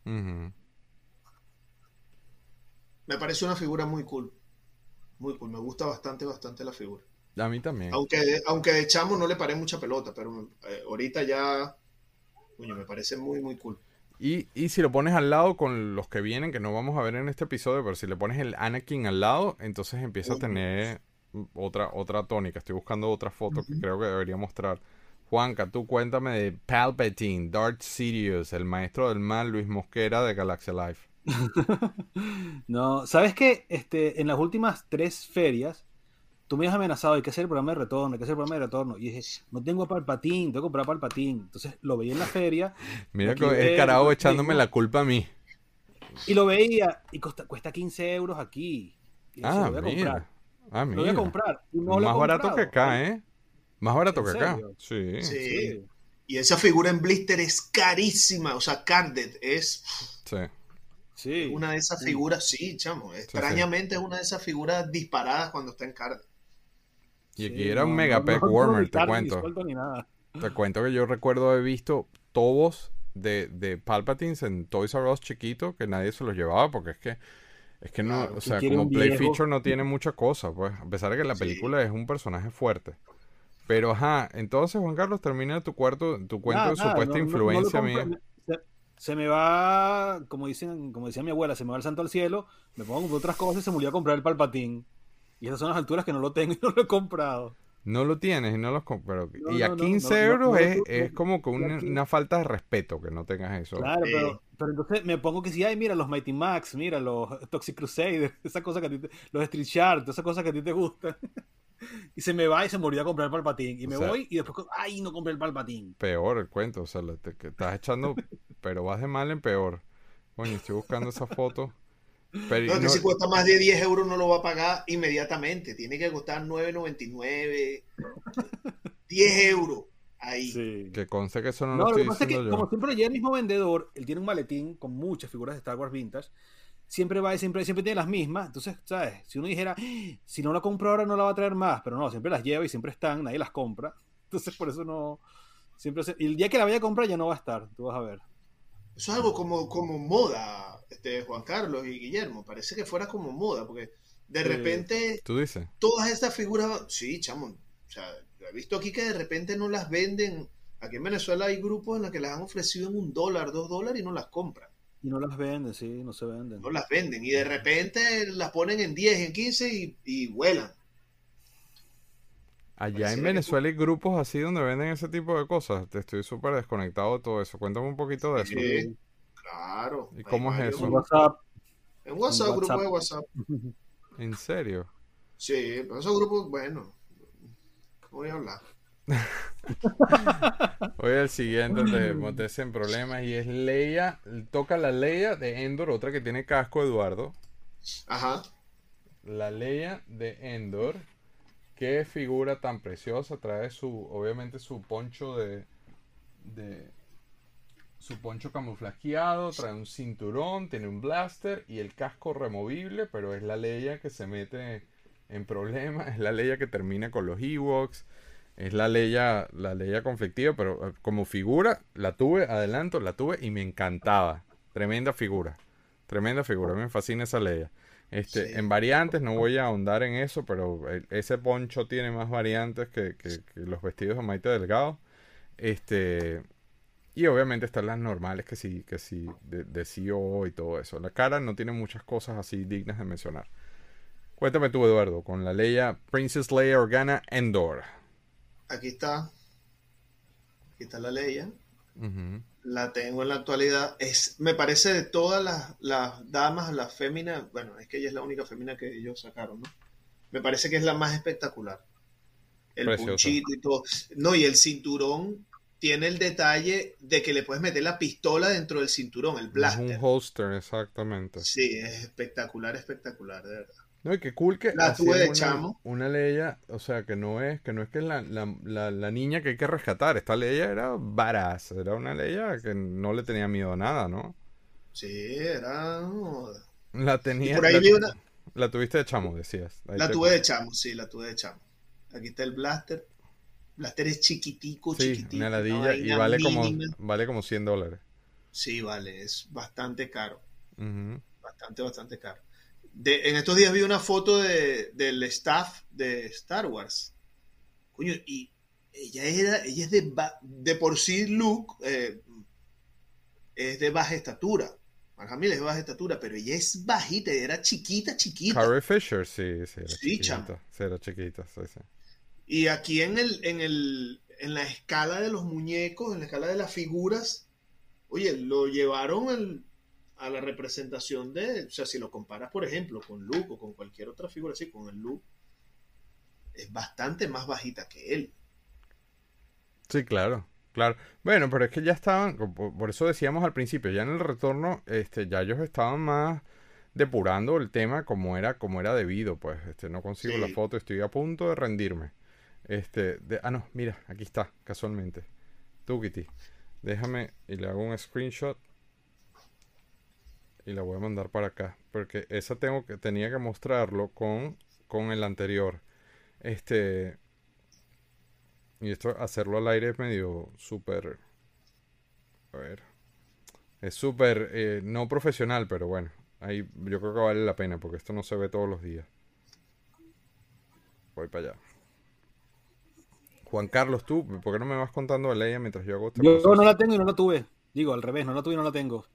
Me parece una figura muy cool. Muy cool, me gusta bastante, bastante la figura. A mí también. Aunque, aunque de chamo no le paré mucha pelota, pero eh, ahorita ya, coño, me parece muy, muy cool. Y, y si lo pones al lado con los que vienen, que no vamos a ver en este episodio, pero si le pones el Anakin al lado, entonces empieza a tener otra, otra tónica. Estoy buscando otra foto que creo que debería mostrar. Juanca, tú cuéntame de Palpatine, Darth Sidious, el maestro del mal, Luis Mosquera de Galaxia Life. No, ¿sabes qué? Este, en las últimas tres ferias, tú me has amenazado, hay que hacer el programa de retorno, hay que hacer el programa de retorno. Y dije, no tengo Palpatín, tengo que comprar Palpatín. Entonces lo veía en la feria Mira el carajo echándome la culpa a mí. y lo veía y costa- cuesta 15 euros aquí. Y Ah, lo voy a comprar. mira. Ah, Lo voy a mira. comprar. No Más barato que acá, ¿eh? Más barato ¿En que acá. Sí. Sí. Sí. Y esa figura en blister es carísima, o sea, carded es Sí. Sí. una de esas figuras, sí, chamo, extrañamente es una de esas figuras disparadas cuando está en carded. Y aquí Sí, era un no, mega no- pack no- warmer, te cuento. ni nada. Te cuento que yo recuerdo haber visto tobos de, de Palpatines en Toys R Us chiquito que nadie se los llevaba porque es que es que no, Claro, o sea, como Play viejo. Feature no tiene mucha cosa, pues, a pesar de que la Sí. película es un personaje fuerte. Pero ajá, entonces Juan Carlos termina tu cuarto, tu cuento Nada, de nada, supuesta influencia mía. Se, se me va, como dicen, como decía mi abuela, se me va el santo al cielo, me pongo a comprar otras cosas y se me olvidó a comprar el palpatín. Y esas son las alturas que no lo tengo y no lo he comprado. No lo tienes y no los com- pero No, y a no, no, 15 no, no, euros no, es, no, es no, como que una, falta de respeto que no tengas eso. Claro, Sí. pero, pero entonces me pongo que si, ay, mira, los Mighty Max, mira, los Toxic Crusader, esa cosa que a ti te, los Street Shark, esas cosas que a ti te gustan. y se me va y se me olvidó a comprar el palpatín. Y me O sea- voy y después, ay, no compré el palpatín. Peor el cuento, o sea, te, que estás echando, pero vas de mal en peor. Coño, estoy buscando esa foto. Pero, No, que no- si cuesta más de 10 euros no lo va a pagar inmediatamente, tiene que costar 9.99. 10 euros. Ahí. Sí. Que conste que eso no, No, lo lo que estoy pasa es que, yo. como siempre llega el mismo vendedor, él tiene un maletín con muchas figuras de Star Wars Vintage. Siempre va y siempre, siempre tiene las mismas. Entonces, ¿sabes? Si uno dijera, "Ah, si no la compro ahora, no la va a traer más. Pero no, siempre las lleva y siempre están, nadie las compra. Entonces, por eso no. Siempre se- y el día que la vaya a comprar ya no va a estar, tú vas a ver. Eso es algo como, como moda, este, Juan Carlos y Guillermo. Parece que fuera como moda, porque de repente Tú dices. todas estas figuras, sí, chamo, o sea, yo he visto aquí que de repente no las venden. Aquí en Venezuela hay grupos en los que las han ofrecido en un dólar, dos dólares y no las compran. Y no las venden, sí, no se venden. No las venden. Y de repente las ponen en 10, en 15 y, y vuelan. Allá en Venezuela hay grupos así donde venden ese tipo de cosas. Te estoy súper desconectado de todo eso. Cuéntame un poquito de eso. Sí, claro. ¿Y cómo es eso? En WhatsApp. En WhatsApp, En grupo de WhatsApp. ¿En serio? Sí, pero esos grupos, bueno, no voy a hablar. Hoy el siguiente de meterse en problemas y es Leia. Toca la Leia de Endor, otra que tiene casco, Eduardo. Ajá. La Leia de Endor. Qué figura tan preciosa. Trae su, obviamente, su poncho de, de su poncho camuflajeado. Trae un cinturón, tiene un blaster y el casco removible. Pero es la Leia que se mete en problemas. Es la Leia que termina con los Ewoks. Es la Leia, la Leia conflictiva, pero eh, como figura la tuve, adelanto, la tuve y me encantaba. Tremenda figura. Tremenda figura. Me fascina esa Leia. Este, Sí. En variantes, no voy a ahondar en eso, pero el- ese poncho tiene más variantes que, que- que los vestidos de Maite Delgado. Este, y obviamente están las normales que sí, que sí, de, de CEO y todo eso. La cara no tiene muchas cosas así dignas de mencionar. Cuéntame tú, Eduardo, con la Leia, Princess Leia Organa Endor. Aquí está. Aquí está la ley. La tengo en la actualidad. Es, me parece de todas las, las damas, las féminas, bueno, es que ella es la única fémina que ellos sacaron, ¿no? Me parece que es la más espectacular. El Preciosa. punchito y todo. No, y el cinturón tiene el detalle de que le puedes meter la pistola dentro del cinturón, el Es blaster. un holster, exactamente. Sí, es espectacular, espectacular, de verdad. No, y qué cool que La tuve de una, chamo. una Leia, o sea, que no es, que no es que es la, la, la, la niña que hay que rescatar. Esta Leia era varaz, era una Leia que no le tenía miedo a nada, ¿no? Sí, era. La tenía, Y por ahí vi una- la tuviste de chamo, decías. Ahí La tuve de chamo, sí, la tuve de chamo. Aquí está el blaster. Blaster es chiquitico, Sí, chiquitico. una ladilla y vale como, vale como 100 dólares. Sí, vale, es bastante caro. Bastante, bastante caro. De, en estos días vi una foto de, del staff de Star Wars. Coño, y ella era, ella es de, de por sí Luke, eh, es de baja estatura. Mark Hamill es de baja estatura, pero ella es bajita, era chiquita, chiquita. Carrie Fisher, sí, sí, era Sí, chiquita. Sí, era chiquita, sí, sí. Y aquí en el, en el, en la escala de los muñecos, en la escala de las figuras, oye, lo llevaron al- a la representación de, o sea, si lo comparas, por ejemplo, con Luke o con cualquier otra figura así, con el Luke, es bastante más bajita que él. Sí, claro, claro. Bueno, pero es que ya estaban, por, eso decíamos al principio, ya en el retorno, este, ya ellos estaban más depurando el tema como era, como era debido, pues, este, no consigo la foto, estoy a punto de rendirme. Este, de, ah, no, mira, aquí está, casualmente. Tú, Kitty, déjame y le hago un screenshot y la voy a mandar para acá, porque esa tengo que, tenía que mostrarlo con, con el anterior. Este, y esto, hacerlo al aire es medio súper. A ver. Es súper eh, no profesional, pero bueno. Ahí yo creo que vale la pena porque esto no se ve todos los días. Voy para allá. Juan Carlos, tú, ¿por qué no me vas contando de Leia mientras yo hago este Yo no la tengo y no la tuve. Digo, al revés, no la tuve y no la tengo.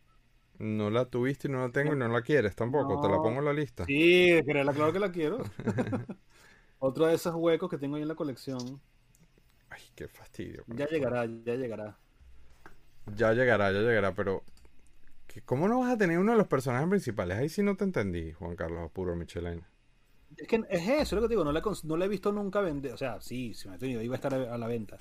No la tuviste y no la tengo y no la quieres tampoco. Te la pongo en la lista. Sí, quererla, claro que la quiero. Otro de esos huecos que tengo ahí en la colección. Ay, qué fastidio. Ya esto. llegará, ya llegará. Ya llegará, ya llegará, pero ¿cómo no vas a tener uno de los personajes principales? Ahí sí no te entendí, Juan Carlos Apuro Michelena. Es que es eso, es lo que te digo, no la, no la he visto nunca vender. O sea, sí, si me he tenido, iba a estar a, a la venta.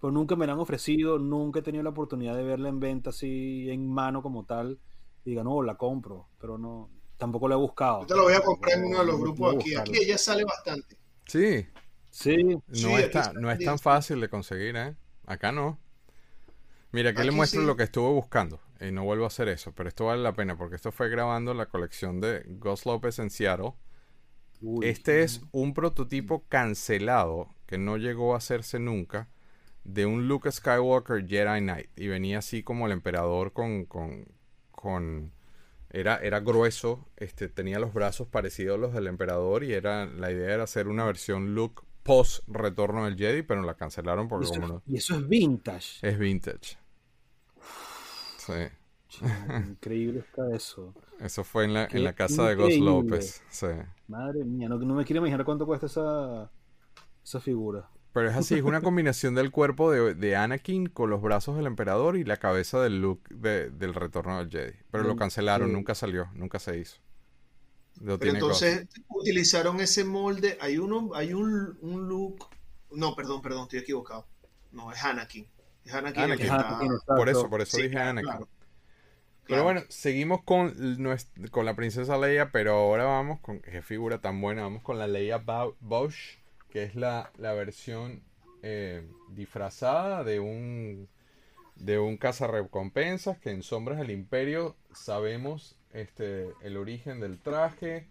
Pero nunca me la han ofrecido, nunca he tenido la oportunidad de verla en venta así en mano como tal. Y diga, no, la compro, pero no, tampoco la he buscado. Yo te lo voy a comprar en uno de los grupos aquí. Aquí ella sale bastante. Sí, Sí. No, Sí, está no es tan fácil de conseguir, ¿eh? Acá no. Mira, aquí le muestro sí. lo que estuve buscando. Y no vuelvo a hacer eso, pero esto vale la pena porque esto fue grabando la colección de Ghost López en Seattle. Uy. Este es un prototipo cancelado que no llegó a hacerse nunca de un Luke Skywalker Jedi Knight. Y venía así como el emperador con. con, con- era, era grueso, este, tenía los brazos parecidos a los del emperador. Y era la idea era hacer una versión Luke post retorno del Jedi, pero la cancelaron porque como no. y eso es vintage. Es vintage. Sí. Increíble está eso. Eso fue en la, en la casa de Ghost. López. Sí. Madre mía, no, no me quiero imaginar cuánto cuesta esa, esa figura. Pero es así, es una combinación del cuerpo de, de Anakin con los brazos del emperador y la cabeza del Luke de- del retorno del Jedi. Pero lo Mm, cancelaron, sí. nunca salió, nunca se hizo. Lo Pero tiene entonces utilizaron ese molde. Hay uno, hay un, un look. No, perdón, perdón, estoy equivocado. No, es Anakin. Es Anakin. Anakin. está-. Por eso, por eso Sí, dije claro, Anakin. claro. Pero bueno, seguimos con, con la princesa Leia, pero ahora vamos con, qué figura tan buena, vamos con la Leia Bosch, que es la, la versión eh, disfrazada de un de un cazarrecompensas que en Sombras del Imperio sabemos este el origen del traje,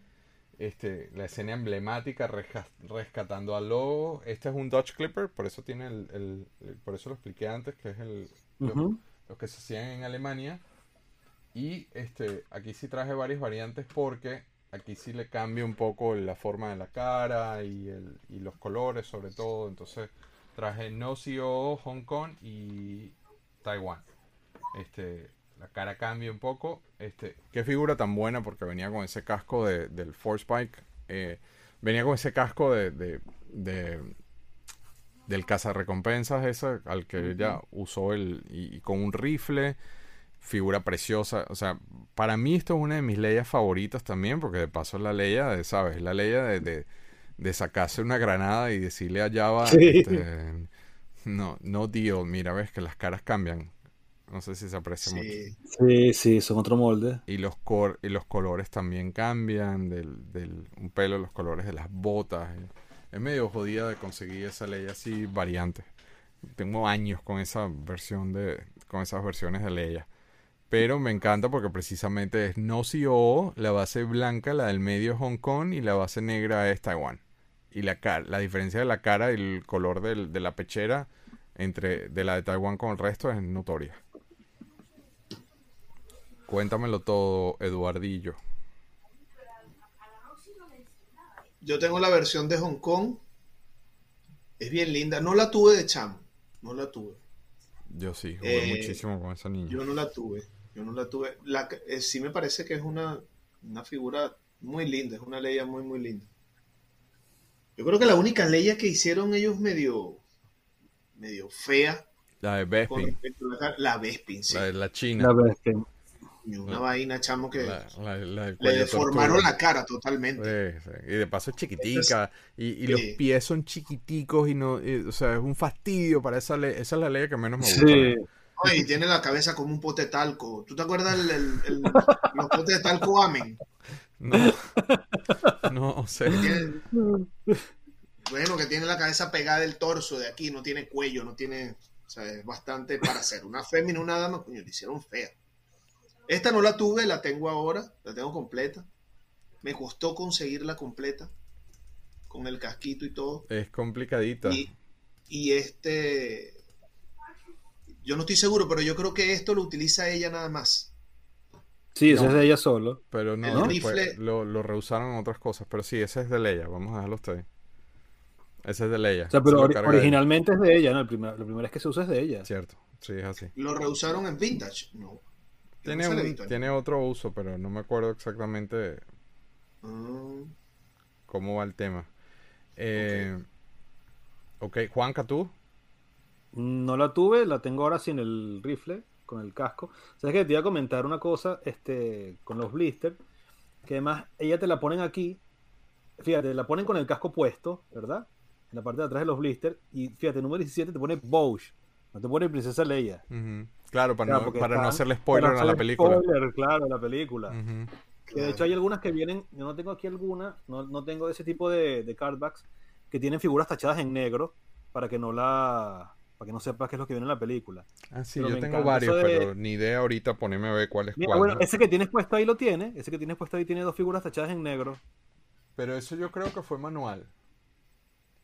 este la escena emblemática resca- rescatando a Lobo. Este es un Dodge Clipper, por eso tiene el, el- el- por eso lo expliqué antes que es el lo- Ujú. los que se hacían en Alemania. Y este, aquí sí traje varias variantes porque aquí sí le cambia un poco la forma de la cara y, el, y los colores sobre todo. Entonces traje NoCO, Hong Kong y Taiwán. Este, la cara cambia un poco. Este, qué figura tan buena porque venía con ese casco de, del Force Bike. eh, venía con ese casco de, de, de- del cazarrecompensas ese al que ella usó el y, y con un rifle figura preciosa. O sea para mí esto es una de mis leyes favoritas también porque de paso es la ley de sabes la ley de, de, de sacarse una granada y decirle a Java Sí. este, no no deal. Mira ves que las caras cambian. No sé si se aprecia mucho. Sí. Sí, son otro molde. y los cor- y los colores también cambian del, del un pelo los colores de las botas. Es medio jodida de conseguir esa ley así variante. Tengo años con esa versión de con esas versiones de Leia pero me encanta porque precisamente es no CO la base blanca la del medio es Hong Kong y la base negra es Taiwán y la la diferencia de la cara y el color del- de la pechera entre de la de Taiwán con el resto es notoria Cuéntamelo todo, Eduardillo. Yo tengo la versión de Hong Kong. Es bien linda. No la tuve de chamo. No la tuve. Yo sí, jugué Eh, muchísimo con esa niña. Yo no la tuve. Yo no la tuve. La, eh, sí me parece que es una, una figura muy linda. Es una Leia muy, muy linda. Yo creo que la única Leia que hicieron ellos medio, medio fea La de con Bespin, respecto a la, cara- la Bespin, sí. la de la China. La bestia. Y una vaina, chamo, que La, la- la del le deformaron la cara totalmente. Sí, sí. Y de paso es chiquitica. Y, y los pies son chiquiticos y no. y, o sea, es un fastidio para esa ley. Esa es la ley que menos me gusta. Ay, tiene la cabeza como un pote de talco. ¿Tú te acuerdas el, el- el- los potes de talco Amen? No. No, o sea. Que tiene- bueno, que tiene la cabeza pegada del torso de aquí, no tiene cuello, no tiene. O sea, es bastante para ser una fémina, una dama, coño, le hicieron fea. Esta no la tuve, la tengo ahora, la tengo completa. Me costó conseguirla completa, con el casquito y todo. Es complicadita. Y, y este. Yo no estoy seguro, pero yo creo que esto lo utiliza ella nada más. Sí, ese No. es de ella solo. Pero no, rifle- lo, lo rehusaron en otras cosas. Pero sí, ese es de Leia. Vamos a dejarlo usted. Ese es de Leia. O sea, Se pero lo originalmente es de ella, ¿no? El primer, la primera vez que se usa es de ella. Cierto. Sí, es así. Lo rehusaron en vintage. No. Tiene, un- otro uso, pero no me acuerdo exactamente Ah, cómo va el tema. Eh, ok, Juanca, tú. No la tuve, la tengo ahora sin el rifle, con el casco. ¿Sabes que Te iba a comentar una cosa este, con los blisters, que además ella te la ponen aquí, fíjate, la ponen con el casco puesto, ¿verdad? En la parte de atrás de los blisters, y fíjate, número 17 te pone Bouch, no te pone Princesa Leia. Claro, para, Claro, no, para no hacerle spoiler a la película. spoiler, claro, a la película. Que de hecho hay algunas que vienen, yo no tengo aquí alguna, no, no tengo ese tipo de, de cardbacks, que tienen figuras tachadas en negro para que no la para que no sepas qué es lo que viene en la película. Ah, sí, Pero yo tengo varios, de- pero ni idea ahorita ponerme a ver cuál es Mira, cuál. bueno, ¿no? ese que tienes puesto ahí lo tiene, ese que tienes puesto ahí tiene dos figuras tachadas en negro. Pero eso yo creo que fue manual.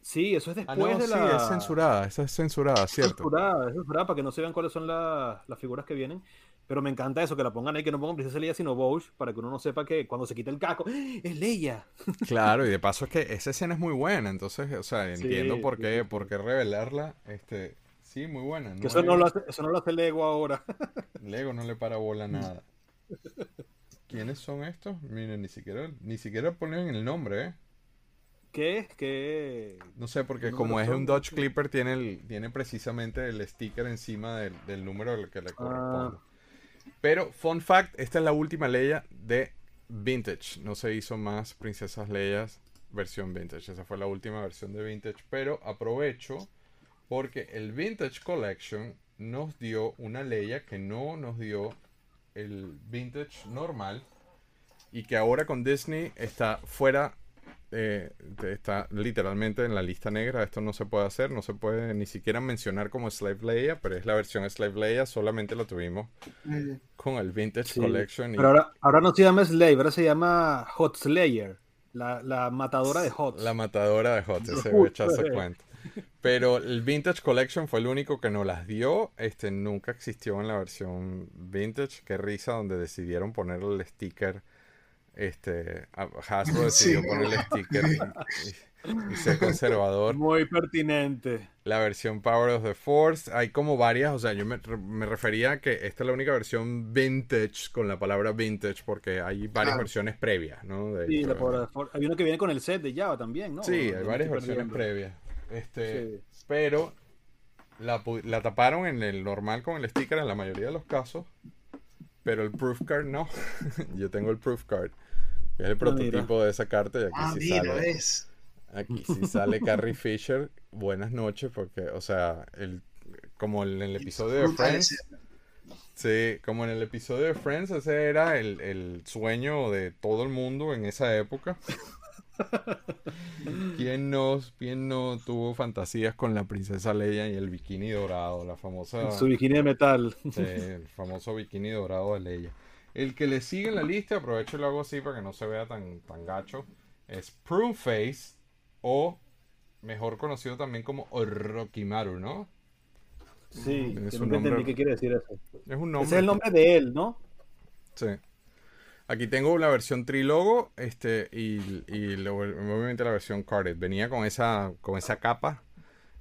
Sí, eso es Ah, después no, de sí, la es censurada, esa es censurada, Es ¿cierto? censurada, es censurada para que no se vean cuáles son la- las figuras que vienen. Pero me encanta eso, que la pongan ahí, que no pongan Princesa Leia sino Bouch, para que uno no sepa que cuando se quita el casco, ¡Ah! es Leia. Claro, y de paso es que esa escena es muy buena, entonces, o sea, Sí, entiendo por qué, sí. por qué revelarla, este, sí, muy buena. Que eso es- no, lo hace, eso no lo hace Lego ahora. Lego no le para bola nada. ¿Quiénes son estos? Miren, ni siquiera, ni siquiera ponen el nombre, ¿eh? ¿Qué es? ¿Qué? No sé, porque ¿Qué como es son? un Dodge Clipper, tiene, el, tiene precisamente el sticker encima del, del número al que le corresponde. Pero, fun fact, esta es la última Leia de Vintage. No se hizo más Princesas Leias versión Vintage. Esa fue la última versión de Vintage. Pero aprovecho porque el Vintage Collection nos dio una Leia que no nos dio el Vintage normal. Y que ahora con Disney está fuera eh, está literalmente en la lista negra. Esto no se puede hacer, no se puede ni siquiera mencionar como Slave Leia, pero es la versión Slave Leia. Solamente lo tuvimos con el Vintage Sí, Collection. y- Pero ahora, ahora no se llama Slave, ahora se llama Hot Slayer, la, la matadora de Hot. La matadora de Hot, ese justo, echazo eh. cuento. Pero el Vintage Collection fue el único que nos las dio. Este nunca existió en la versión Vintage. Qué risa donde decidieron ponerle el sticker. Este Hasbro decidió Sí. ponerle el sticker y, y- ser conservador. Muy pertinente. La versión Power of the Force, hay como varias, o sea, yo me, me refería a que esta es la única versión vintage con la palabra vintage porque hay varias Claro. versiones previas, ¿no? De Sí, hecho, la pobre- hay uno que viene con el set de Java también, ¿no? Sí, ¿O hay varias versiones previas. Este, Sí. pero la, la taparon en el normal con el sticker en la mayoría de los casos, pero el proof card no. Yo tengo el proof card, que es el Ah, prototipo de esa carta y aquí Ah, sí mira, sale. ves. Aquí sí sale Carrie Fisher. Buenas noches, porque, o sea, el, como en el episodio de Friends. Sí, como en el episodio de Friends, ese era el, el sueño de todo el mundo en esa época. ¿Quién no, quién no tuvo fantasías con la princesa Leia y el bikini dorado? La famosa, Su bikini de metal. el famoso bikini dorado de Leia. El que le sigue en la lista, aprovecho y lo hago así para que no se vea tan, tan gacho, es Prune Face o mejor conocido también como Orochimaru, ¿no? Sí, Tiene que nombre. qué quiere decir eso. Es un nombre. Es el nombre de él, ¿no? Sí. Aquí tengo la versión trilogo este, y, obviamente la versión carded. Venía con esa, con esa capa,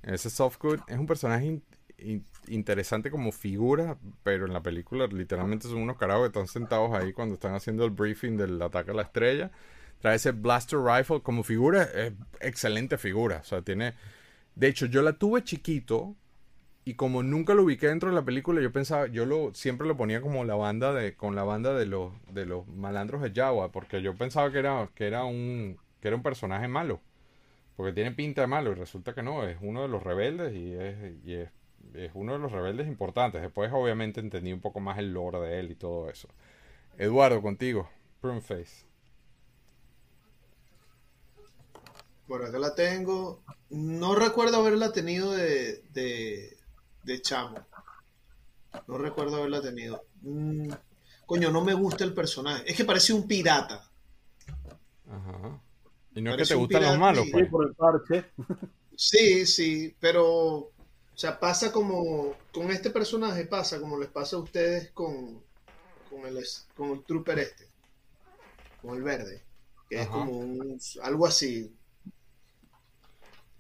ese softwood. Es un personaje in- in- interesante como figura, pero en la película literalmente son unos carajos que están sentados ahí cuando están haciendo el briefing del ataque a la estrella. Trae ese blaster rifle como figura, es excelente figura. O sea, tiene... De hecho, yo la tuve chiquito y como nunca lo ubiqué dentro de la película, yo pensaba, yo lo siempre lo ponía como la banda de, con la banda de los, de los malandros de Jawa, porque yo pensaba que era, que era un, que era un personaje malo, porque tiene pinta de malo y resulta que no, es uno de los rebeldes y es, y es, es uno de los rebeldes importantes. Después obviamente entendí un poco más el lore de él y todo eso. Eduardo, contigo, Pruneface. Por acá la tengo. No recuerdo haberla tenido de, de chamo. No recuerdo haberla tenido. Mm, coño, no me gusta el personaje. Es que parece un pirata. Ajá. Y no es que te gustan los malos, y- Sí, pues. por el parche. Sí, sí, pero. O sea, pasa como. Con este personaje pasa como les pasa a ustedes con. Con el, es- con el trooper este. Con el verde. Que es como un, algo así.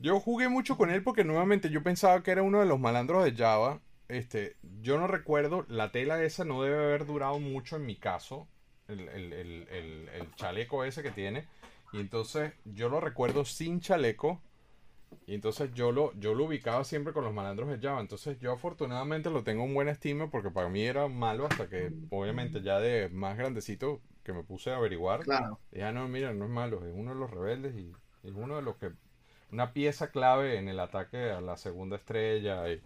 Yo jugué mucho con él porque nuevamente yo pensaba que era uno de los malandros de Java. Este, yo no recuerdo, la tela esa no debe haber durado mucho en mi caso. El, el- el- el- chaleco ese que tiene. Y entonces yo lo recuerdo sin chaleco. Y entonces yo lo, yo lo ubicaba siempre con los malandros de Java. Entonces yo afortunadamente lo tengo en buena estima porque para mí era malo hasta que obviamente ya de más grandecito que me puse a averiguar. Claro. Dije, ah, no, mira, no es malo, es uno de los rebeldes y es uno de los que. Una pieza clave en el ataque a la segunda estrella. Y,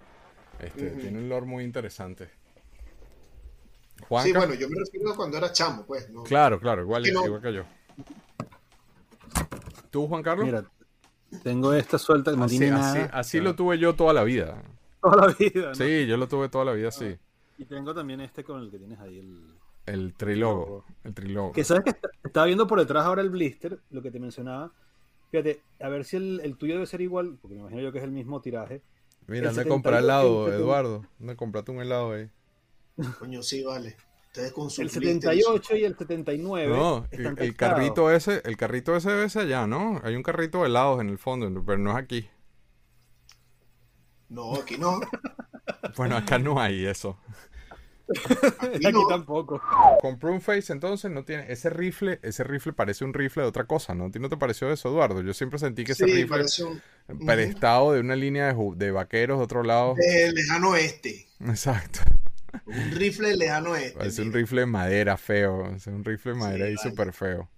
este. Tiene un lore muy interesante. Sí, Juanca. bueno, yo me refiero a cuando era chamo, pues. ¿no? Claro, claro, igual, no- igual que yo. ¿Tú, Juan Carlos? Mira, Tengo esta suelta que no Así, tiene así- nada. así lo tuve yo toda la vida. toda la vida. ¿no? Sí, yo lo tuve toda la vida así. Y tengo también este con el que tienes ahí el. El trilogo. El trilogo. Que sabes que está- estaba viendo por detrás ahora el blister, lo que te mencionaba. Fíjate, a ver si el, el tuyo debe ser igual, porque me imagino yo que es el mismo tiraje. Mira, el anda a comprar 78, helado, el Eduardo. Anda a comprarte un helado ahí. Coño, sí, vale. Ustedes con su El blister, 78 y el 79. No, están el, carrito ese, el carrito ese debe ser allá, ¿no? Hay un carrito de helados en el fondo, pero no es aquí. No, aquí no. Bueno, acá no hay eso. Aquí Aquí no. tampoco. Con Face entonces no tiene ese rifle, ese rifle parece un rifle de otra cosa, ¿no? ¿A ti no te pareció eso, Eduardo? Yo siempre sentí que ese Sí, rifle parece un prestado de una línea de, de vaqueros de otro lado. de lejano oeste. Exacto. Un rifle lejano oeste. Parece un rifle de madera feo. Es un rifle de madera Sí, ahí vale. súper feo.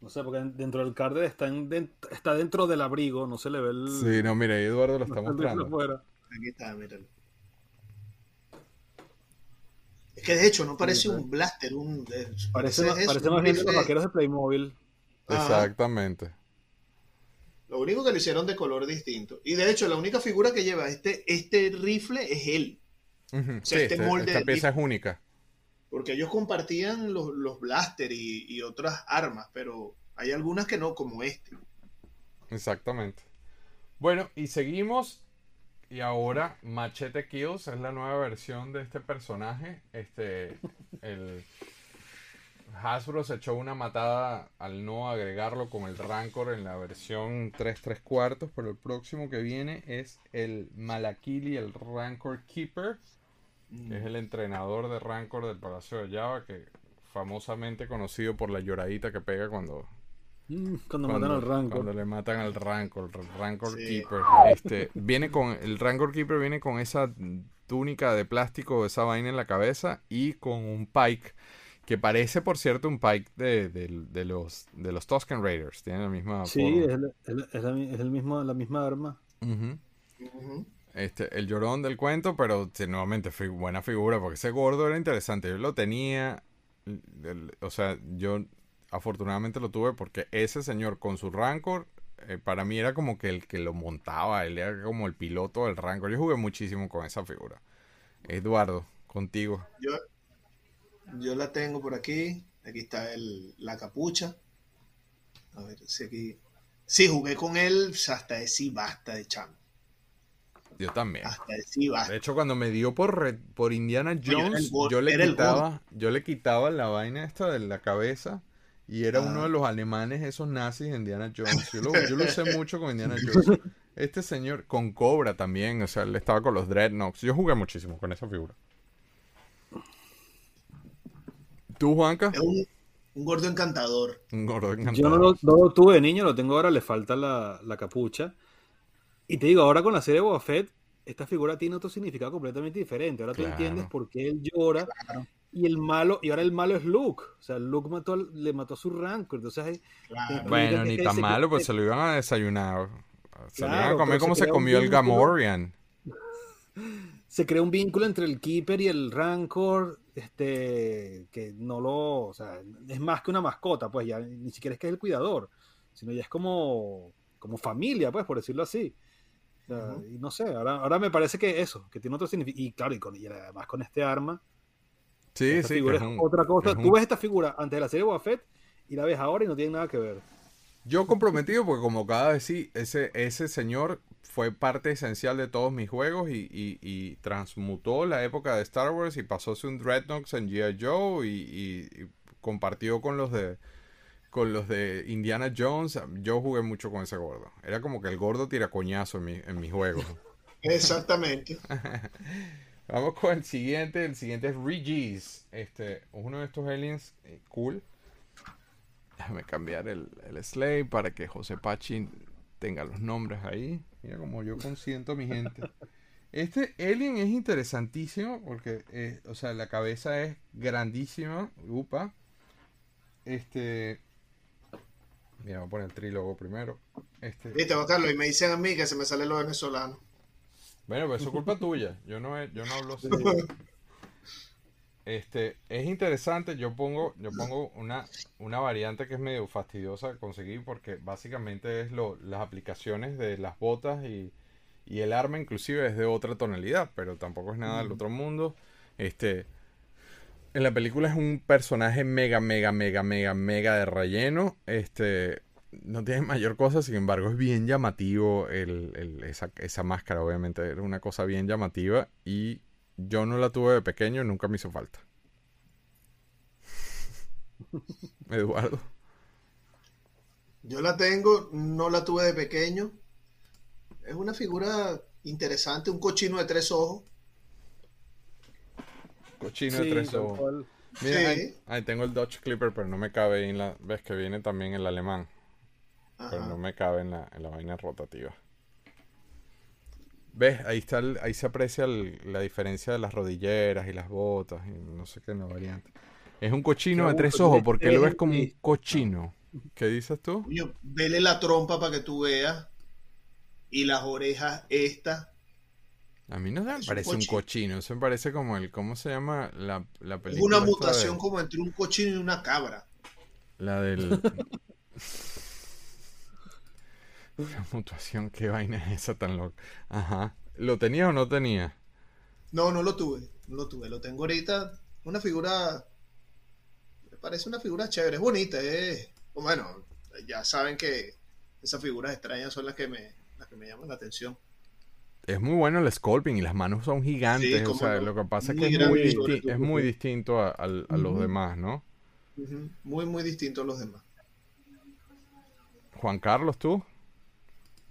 No sé, porque dentro del card está, en- está dentro del abrigo, no se le ve el. Sí, no, mira, ahí Eduardo lo no está mostrando. afuera. Aquí está, míralo. Es que de hecho no parece Sí, un blaster, un. Parece, más, eso, parece un más bien de los vaqueros de Playmobil. Ajá. Exactamente. Lo único que lo hicieron de color distinto. Y de hecho, la única figura que lleva este, este rifle es él. Sea, Sí, este este- molde esta pieza es única. Porque ellos compartían los, los blaster y, y otras armas, pero hay algunas que no, como este. Exactamente. Bueno, y seguimos. Y ahora Machete Kills es la nueva versión de este personaje. Este, el Hasbro se echó una matada al no agregarlo con el Rancor en la versión 3 3 cuartos, pero el próximo que viene es el Malakili, el Rancor Keeper, es el entrenador de Rancor del Palacio de Java, que famosamente conocido por la lloradita que pega cuando Mm, Cuando, matan al Rancor. cuando le matan al Rancor, el Rancor Sí. Keeper. Este, viene con, el Rancor Keeper viene con esa túnica de plástico, esa vaina en la cabeza y con un pike que parece, por cierto, un pike de, de- de los, de los Tusken Raiders. Tiene la misma Sí, forma. es, el, es la- es la, mi- es el mismo, la misma arma. Este, el llorón del cuento, pero sí, nuevamente fi- buena figura, porque ese gordo era interesante. Yo lo tenía, el- o sea, yo afortunadamente lo tuve porque ese señor con su Rancor, eh, para mí era como que el que lo montaba, él era como el piloto del Rancor. Yo jugué muchísimo con esa figura. Eduardo, contigo. Yo, yo la tengo por aquí. Aquí está el, la capucha. A ver si aquí. Sí, jugué con él hasta decir basta de chamo. Yo también. Hasta De basta. hecho, cuando me dio por, por Indiana Jones, gor- yo le quitaba, yo le quitaba la vaina esta de la cabeza y era Ah. uno de los alemanes esos nazis de Indiana Jones. Yo lo, yo lo usé mucho con Indiana Jones. Este señor con Cobra también, o sea, él estaba con los Dreadnoughts. Yo jugué muchísimo con esa figura. ¿Tú, Juanca? Es un, un gordo encantador. Un gordo encantador. Yo no lo, no lo tuve de niño, lo tengo ahora, le falta la, la capucha. Y te digo, ahora con la serie Boba Fett, esta figura tiene otro significado completamente diferente. Ahora tú Claro. entiendes por qué él llora. Y el malo, y ahora el malo es Luke. O sea, Luke mató, al- le mató a su Rancor. Entonces, Claro. Bueno, ni tan malo, pues se lo iban a desayunar. Se lo iban a comer como se comió el. Gamorrean. se crea un vínculo entre el Keeper y el Rancor, este, que no lo, o sea, es más que una mascota, pues ya ni siquiera es que es el cuidador, sino ya es como, como familia, pues, por decirlo así. O sea, Ujú. Y no sé, ahora, ahora me parece que eso, que tiene otro significado, y claro, y, con, y además con este arma, Sí, esta sí. figura que es es un- otra cosa. es un- Tú ves esta figura antes de la serie Boba Fett y la ves ahora y no tiene nada que ver. Yo comprometido porque como acaba de decir, ese, ese señor fue parte esencial de todos mis juegos y, y- y transmutó la época de Star Wars y pasó a ser un Dreadnoughts en G.I. Joe y, y- y compartió con los de con los de Indiana Jones. Yo jugué mucho con ese gordo. Era como que el gordo tiracoñazo en mi, en mis juegos. Exactamente. Vamos con el siguiente. El siguiente es Regis. Este, uno de estos aliens eh, cool. Déjame cambiar el, el slave para que José Pachi tenga los nombres ahí. Mira como yo consiento a mi gente. Este alien es interesantísimo porque, eh, o sea, la cabeza es grandísima. Upa. Este. Mira, voy a poner el trílogo primero. Este. Viste, Carlos, y me dicen a mí que se me sale lo venezolano. Bueno, pues eso es culpa tuya. Yo no, he- yo no hablo así. Este, es interesante, yo pongo, yo pongo una, una variante que es medio fastidiosa de conseguir porque básicamente es lo, las aplicaciones de las botas y, y el arma inclusive es de otra tonalidad, pero tampoco es nada del otro mundo. Este, en la película es un personaje mega, mega, mega, mega, mega de relleno. Este, no tiene mayor cosa, sin embargo es bien llamativo el, el- esa, esa máscara, obviamente era una cosa bien llamativa y yo no la tuve de pequeño, nunca me hizo falta. Eduardo. Yo la tengo, no la tuve de pequeño. Es una figura interesante, un cochino de tres ojos. Cochino de tres ojos. Mira, Sí. ahí, ahí tengo el Dodge Clipper, pero no me cabe ahí en la... Ves que viene también el alemán, pero no me cabe en la, en la vaina rotativa. ¿Ves? Ahí está el- ahí se aprecia el- la diferencia de las rodilleras y las botas y no sé qué no variante. Es un cochino de tres ojos porque lo ves como un cochino. ¿Qué dices tú? Vele la trompa para que tú veas. Y las orejas estas. A mí no me un parece un cochino. cochino, eso me parece como el, ¿cómo se llama la, la película? una mutación de- como entre un cochino y una cabra. La del... La mutación, qué vaina es esa tan loca. Ajá. ¿Lo tenía o no tenía? No, no lo tuve. No lo tuve. Lo tengo ahorita. Una figura. Me parece una figura chévere. Es bonita. Es... Bueno, ya saben que esas figuras extrañas son las que me, las que me llaman la atención. Es muy bueno el sculpting y las manos son gigantes. Sí, o sea, no. lo que pasa es que es muy, disti- es muy distinto a, los demás, ¿no? Muy, muy distinto a los demás. Juan Carlos, tú.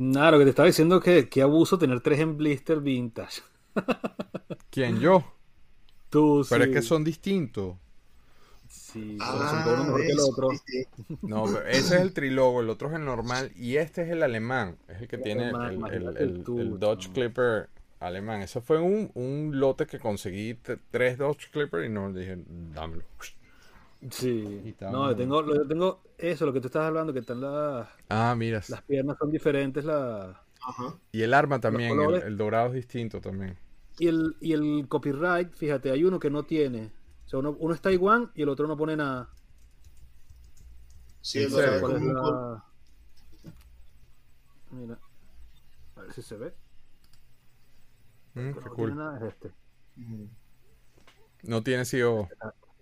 Nada, lo que te estaba diciendo es que qué abuso tener tres en blister vintage. ¿Quién? Yo. Tú, Pero sí. es que son distintos. Sí, Ah, son todos uno mejor que el otro. No, pero ese es el trilogo, el otro es el normal y este es el alemán. Es el que El tiene el, alemán, el- el- tú, el Dodge. Clipper alemán. Ese fue un, un lote que conseguí tres Dodge Clipper y no dije, dámelo. Sí. No, yo tengo, lo- yo tengo eso, lo que tú estás hablando, que están las, Ah, mira. las piernas son diferentes, la, Ajá. Y el arma también, el, dorado es distinto también. y el, y el copyright, fíjate, hay uno que no tiene. O sea, uno, uno es Taiwán y el otro no pone nada. Sí, ¿En el dorado es ¿Cuál es como un col- la- Mira. A ver si se ve. Mm, no cool. tiene nada es este. No tiene sido...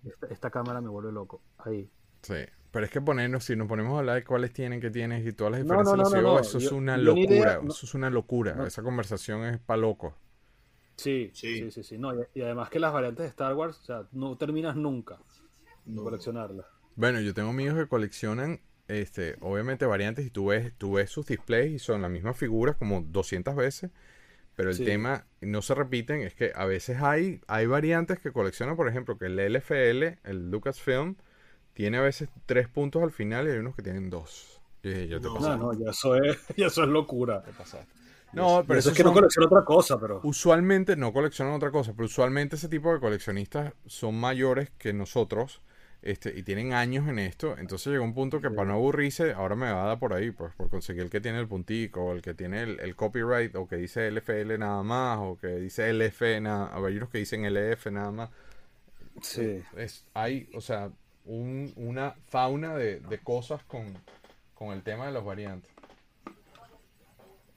Esta, esta cámara me vuelve loco. Ahí. Sí. Pero es que ponernos, si nos ponemos a hablar de cuáles tienen, qué tienes y todas las diferencias no, de no, los no, CO, no. eso es Yo- una yo ni idea, locura. no. Eso es una locura. No. Esa conversación es pa' loco. Sí, Sí. sí, sí, sí. No, y, y además que las variantes de Star Wars, o sea, no terminas nunca de No. coleccionarlas. Bueno, yo tengo amigos que coleccionan, este, obviamente variantes y tú ves, tú ves sus displays y son las mismas figuras como 200 veces, pero el Sí. tema no se repiten, es que a veces hay, hay variantes que coleccionan, por ejemplo, que el LFL, el Lucasfilm, tiene a veces tres puntos al final y hay unos que tienen dos. Y dije, yo te No. No, pasaste, no, ya eso es, ya eso es locura. te pasaste. No, pero eso es que no colecciono otra cosa, pero. Usualmente no coleccionan otra cosa, pero usualmente ese tipo de coleccionistas son mayores que nosotros este, y tienen años en esto. Entonces llegó un punto que para no aburrirse, ahora me va a dar por ahí, pues por conseguir el que tiene el puntico, o el que tiene el, el copyright, o que dice LFL nada más, o que dice LF nada hay unos que dicen LF nada más. Sí. Es, hay, o sea, un- una fauna de, de cosas con, con el tema de los variantes.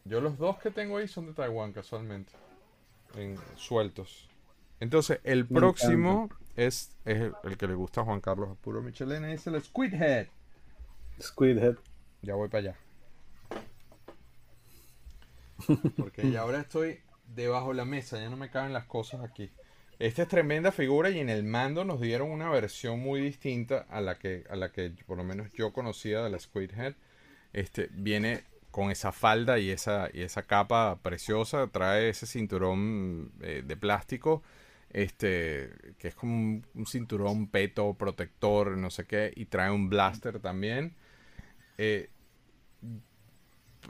Yo los dos que tengo ahí son de Taiwán, casualmente. En, sueltos. Entonces, el Me próximo es, es el, el que le gusta a Juan Carlos a puro Michelena, es el Squidhead. Squidhead. Ya voy para allá. Porque ya ahora estoy debajo de la mesa, ya no me caben las cosas aquí. Esta es tremenda figura y en el mando nos dieron una versión muy distinta a la que, a la que por lo menos yo conocía de la Squidhead. Este, viene con esa falda y esa, y esa capa preciosa, trae ese cinturón eh, de plástico, este, que es como un, un cinturón peto protector, no sé qué, y trae un blaster también. Eh,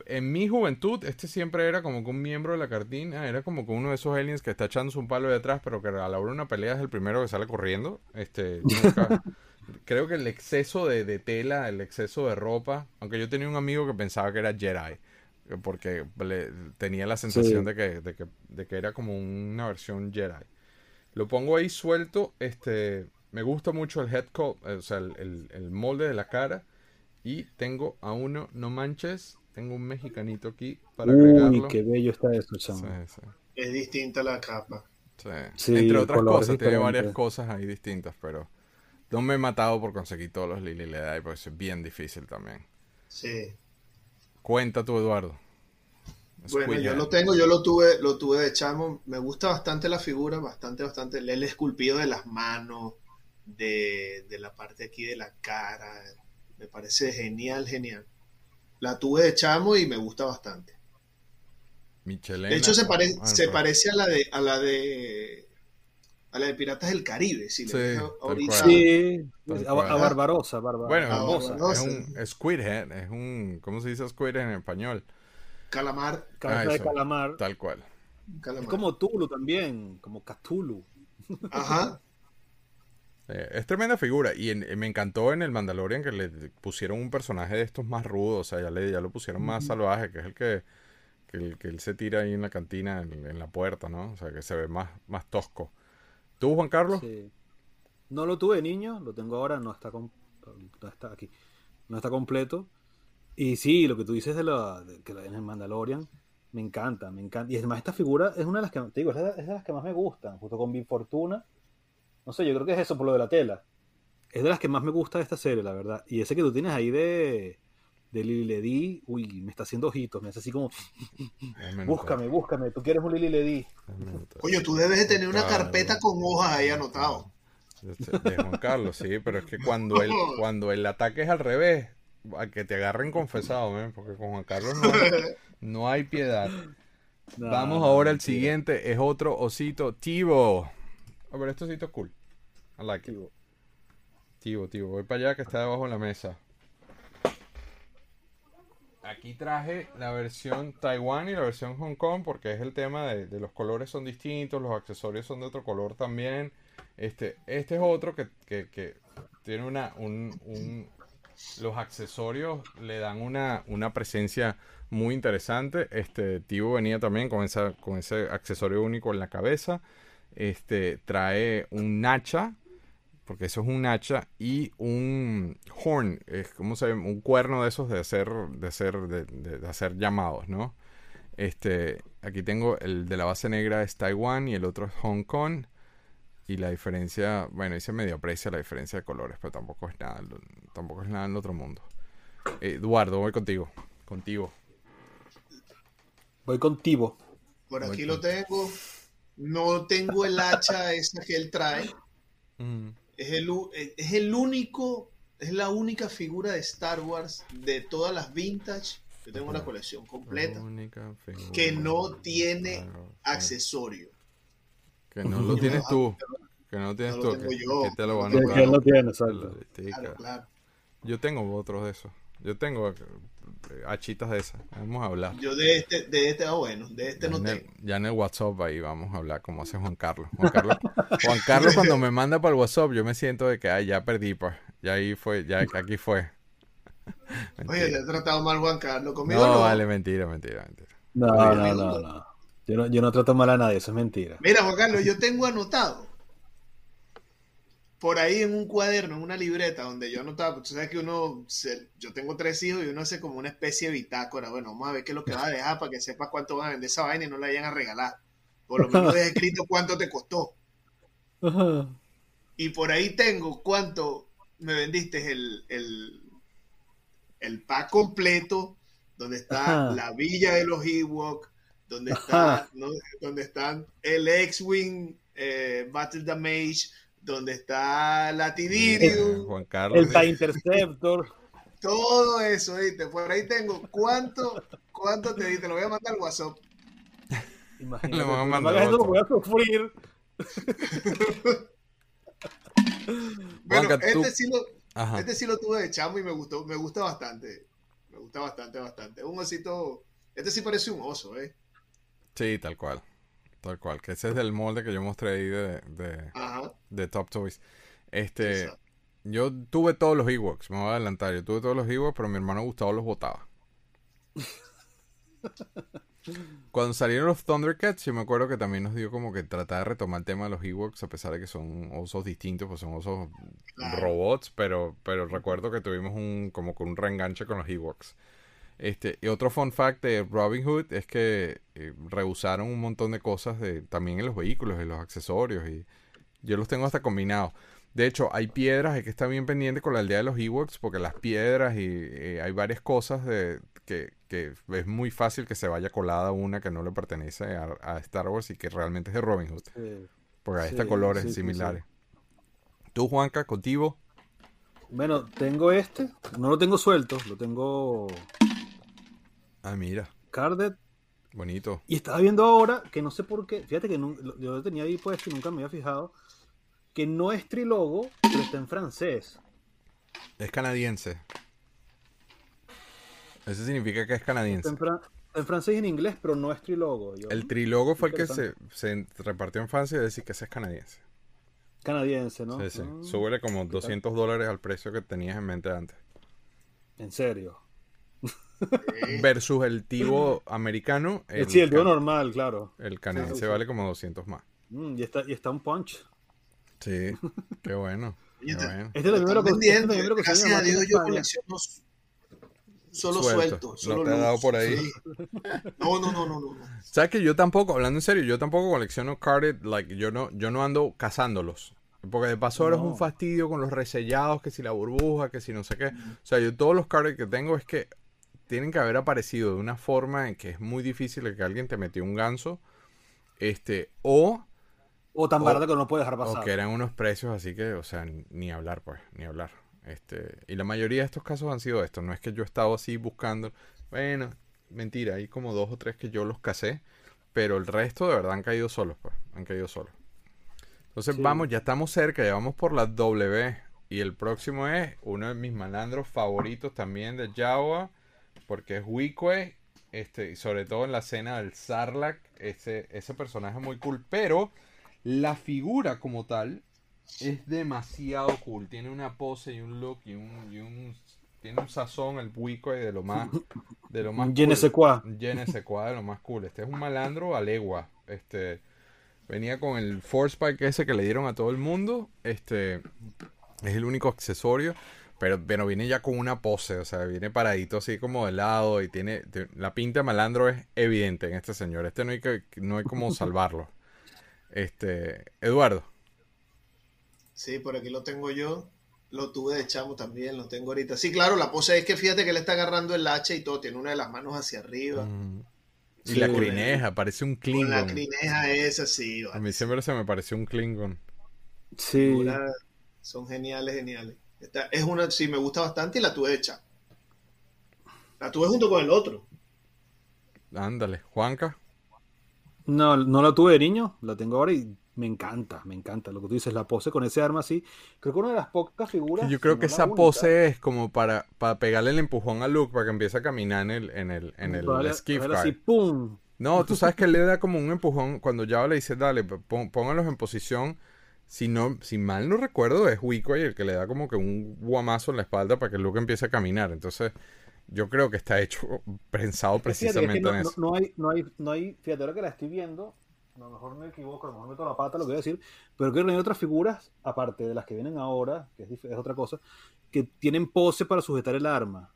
en mi juventud, este siempre era como que un miembro de la cartina, era como que uno de esos aliens que está echándose un palo de atrás, pero que a la hora de una pelea es el primero que sale corriendo. Este, nunca- creo que el exceso de, de tela, el exceso de ropa, aunque yo tenía un amigo que pensaba que era Jedi, porque le- tenía la sensación Sí. de, que, de, que, de que era como una versión Jedi. Lo pongo ahí suelto. Este, me gusta mucho el head sculpt, eh, o sea, el, el- el molde de la cara. Y tengo a uno, no manches, tengo un mexicanito aquí para Uy, agregarlo. qué bello está eso, Sí, chamo. sí, Es distinta la capa. sí. Sí, Entre otras cosas, tiene varias cosas ahí distintas, pero no me he matado por conseguir todos los Lily Ledi, porque es bien difícil también. Sí. Cuenta tú, Eduardo. Bueno, yo Squidhead. lo tengo, yo lo tuve, lo tuve de chamo. Me gusta bastante la figura, bastante, bastante. El esculpido de las manos, de, de la parte aquí de la cara. Me parece genial, genial. La tuve de chamo y me gusta bastante. Michelena. De hecho, se, pare- Ah, se parece a la de a la de a la de Piratas del Caribe. Si le Sí, tal ahorita. Sí, a, Barbarosa, Barba- Bueno. Barbarosa. es un Squidhead, es un... ¿Cómo se dice Squidhead en español? Calamar. Cabeza Ah, de calamar. Tal cual. calamar. Es como Tulu también, como Cthulhu. Ajá. Eh, es tremenda figura y en- me encantó en el Mandalorian que le pusieron un personaje de estos más rudo, o sea, ya, le, ya lo pusieron más salvaje, que es el que, que, el, que él se tira ahí en la cantina, en, en la puerta, ¿no? O sea, que se ve más, más tosco. ¿Tú, Juan Carlos? Sí. No lo tuve niño, lo tengo ahora, no está, no está aquí. No está completo. Y sí, lo que tú dices de, la, de que en el Mandalorian, me encanta, me encanta. Y además esta figura es una de las que, te digo, es de, es de las que más me gustan, junto con Big Fortuna. No sé, yo creo que es eso por lo de la tela. Es de las que más me gusta de esta serie, la verdad. Y ese que tú tienes ahí de, de Lily Ledy, uy, me está haciendo ojitos, me hace así como, búscame, búscame, tú quieres un Lily anotar. Coño, tú debes de tener una carpeta con hojas ahí anotado. De de Juan Carlos, sí, pero es que cuando el, cuando el ataque es al revés, a que te agarren confesado, porque con Juan Carlos no, no hay piedad. No, Vamos ahora al siguiente, es otro osito, Tivo. A ver, este osito es cool. I like it. Tivo, Tivo, voy para allá que está debajo de la mesa. Aquí traje la versión Taiwán y la versión Hong Kong porque es el tema de, de los colores son distintos, los accesorios son de otro color también. Este, este es otro que, que- que tiene una, un, un- los accesorios le dan una, una presencia muy interesante. Este Tivo venía también con esa, con ese accesorio único en la cabeza. Este trae un hacha, porque eso es un hacha, y un horn, es como se llama? un cuerno de esos de hacer, de hacer, de, hacer llamados, ¿no? Este, aquí tengo el de la base negra es Taiwán y el otro es Hong Kong. Y la diferencia, bueno, ahí se medio aprecia la diferencia de colores, pero tampoco es nada, tampoco es nada en el otro mundo. Eduardo, voy contigo. Contigo. Voy contigo. Por aquí lo tengo. No tengo el hacha esa que él trae. Mm, Es el, u- es el único, es la única figura de Star Wars de todas las vintage. Yo tengo una colección completa que no tiene accesorio. Que no lo tienes tú. Que no lo tienes No tú. lo tengo que, yo. que te lo van a que lo tiene, La exacto. listica. Claro, claro. Yo tengo otros de esos. Yo tengo eh, hachitas de esas. Vamos a hablar. Yo de este, de este, ah, bueno, de este Ya no tengo. ya en el WhatsApp ahí vamos a hablar como hace Juan Carlos. Juan Carlos, Juan Carlos cuando me manda para el WhatsApp yo me siento de que ay, ya perdí, pues. Ya ahí fue, ya aquí fue. Oye, te he tratado mal Juan Carlos. Conmigo No, no. vale, mentira, mentira, mentira. No, no, amigo, no, no. Yo no, yo no trato mal a nadie, eso es mentira. Mira, Juan Carlos, yo tengo anotado por ahí en un cuaderno, en una libreta donde yo anotaba, tú sabes que uno, se- yo tengo tres hijos y uno hace como una especie de bitácora. Bueno, vamos a ver qué es lo que va a dejar para que sepas cuánto van a vender esa vaina y no la vayan a regalar. Por lo menos deja escrito cuánto te costó. Ajá. Y por ahí tengo cuánto me vendiste el, el, el pack completo, donde está Ajá. la villa de los Ewok, donde está. ¿no? donde están el X-Wing eh, Battle Damage, donde está la Tidirium, Juan Carlos. El TIE Interceptor. todo eso, ¿viste? Por ahí tengo cuánto, cuánto te di, te lo voy a mandar al WhatsApp. Imagínate. A mandar otro. voy a sufrir. Bueno, Juanca, tú- este sí lo, Ajá. Este sí lo tuve de chamo y me gustó, me gusta bastante. Me gusta bastante, bastante. Un osito. Este sí parece un oso, ¿eh? Sí, tal cual. Tal cual. Que ese es del molde que yo mostré ahí de, de, Top Toys. Este, Exacto. yo tuve todos los Ewoks, me voy a adelantar. Yo tuve todos los Ewoks, pero mi hermano Gustavo los botaba. Cuando salieron los Thundercats, yo me acuerdo que también nos dio como que tratar de retomar el tema de los Ewoks, a pesar de que son osos distintos, pues son osos robots, pero, pero recuerdo que tuvimos un como con un reenganche con los Ewoks. Este, y otro fun fact de Robin Hood es que eh, rehusaron un montón de cosas de, también en los vehículos, en los accesorios, y yo los tengo hasta combinados. De hecho, hay piedras, hay que estar bien pendiente con la aldea de los Ewoks, porque las piedras y eh, hay varias cosas de, que, que es muy fácil que se vaya colada una que no le pertenece a, a Star Wars y que realmente es de Robin Hood, Sí. porque ahí está Sí, colores sí, sí, similares. Tú, Juanca, contigo. Bueno, tengo este, no lo tengo suelto, lo tengo Ah, mira, carded. bonito. Y estaba viendo ahora que no sé por qué, fíjate que yo lo tenía ahí puesto y nunca me había fijado, que no es trilogo, pero está en francés. Es canadiense. Eso significa que es canadiense. en, fran- en francés y en inglés, pero no es trilogo. Yo, El ¿mm? trilogo fue el que se, repartió en Francia y decir que ese es canadiense. Canadiense, ¿no? Sí, sí. Ah, Súbele como 200 dólares al precio que tenías en mente antes. En serio. Versus el tivo americano. El, sí, el tío can- normal, claro. el canadiense Sí, sí. vale como 200 más. Mm, y, está, y está un punch. Sí, qué bueno. Qué. Este lo Están conseguí- este vendiendo, conseguí Gracias a Dios yo colecciono solo Suelto. suelto. ¿No solo te ha dado por ahí? sí. No, no, no, no, no. ¿Sabes que yo tampoco, hablando en serio, yo tampoco colecciono carded, like, yo no, yo no ando cazándolos. Porque de paso ahora es un fastidio con los resellados, que si la burbuja, que si no sé qué. O sea, yo todos los carded que tengo es que tienen que haber aparecido de una forma en que es muy difícil que alguien te metió un ganso. Este, o, O tan O- barato que no puedes dejar o pasar. que eran unos precios así que, o sea, ni hablar, pues, ni hablar. Este, y la mayoría de estos casos han sido estos. No es que yo he estado así buscando. Bueno, mentira, hay como dos o tres que yo los casé. Pero el resto de verdad han caído solos, pues. Han caído solos. Entonces Sí. vamos, ya estamos cerca, ya vamos por la W. Y el próximo es uno de mis malandros favoritos también de Jawa. Porque es Wikwe. Este, y sobre todo en la escena del Sarlacc. Ese, ese personaje es muy cool. Pero la figura como tal es demasiado cool. Tiene una pose y un look y un, y un tiene un sazón el Wikwe de lo más de lo más ne sais quoi, de lo más cool. Este es un malandro a legua. Este venía con el Force Spike ese que le dieron a todo el mundo. Este es el único accesorio. Pero, pero viene ya con una pose, o sea, viene paradito así como de lado y tiene, la pinta de malandro es evidente en este señor. Este no hay que, no hay como salvarlo. Este, Eduardo. Sí, por aquí lo tengo yo. Lo tuve de chamo también, lo tengo ahorita. Sí, claro, la pose es que fíjate que él está agarrando el hacha y todo, tiene una de las manos hacia arriba. Mm. Y Sí, la bueno. crineja, parece un Con la Klingon. crineja esa, sí. A mí siempre se me pareció un Klingon. Sí. Una- son geniales, geniales. Esta es una, sí, me gusta bastante y la tuve hecha. La tuve junto con el otro. Ándale, Juanca. No, no la tuve de niño, la tengo ahora y me encanta, me encanta lo que tú dices, la pose con ese arma así. Creo que una de las pocas figuras. Yo creo que esa única, pose es como para, para pegarle el empujón a Luke para que empiece a caminar en el, en el, en el vale, skiff vale car. así, ¡pum! No, tú sabes que él le da como un empujón cuando ya le dice, dale, pon- póngalos en posición. Si no, si mal no recuerdo, es Wickway el que le da como que un guamazo en la espalda para que Luke empiece a caminar. Entonces, yo creo que está hecho, pensado Fíjate que es que precisamente no, en eso. no hay, no hay, no hay, fíjate ahora que la estoy viendo, a lo mejor me equivoco, a lo mejor meto la pata lo que voy a decir, pero creo que no hay otras figuras, aparte de las que vienen ahora, que es, es otra cosa, que tienen pose para sujetar el arma.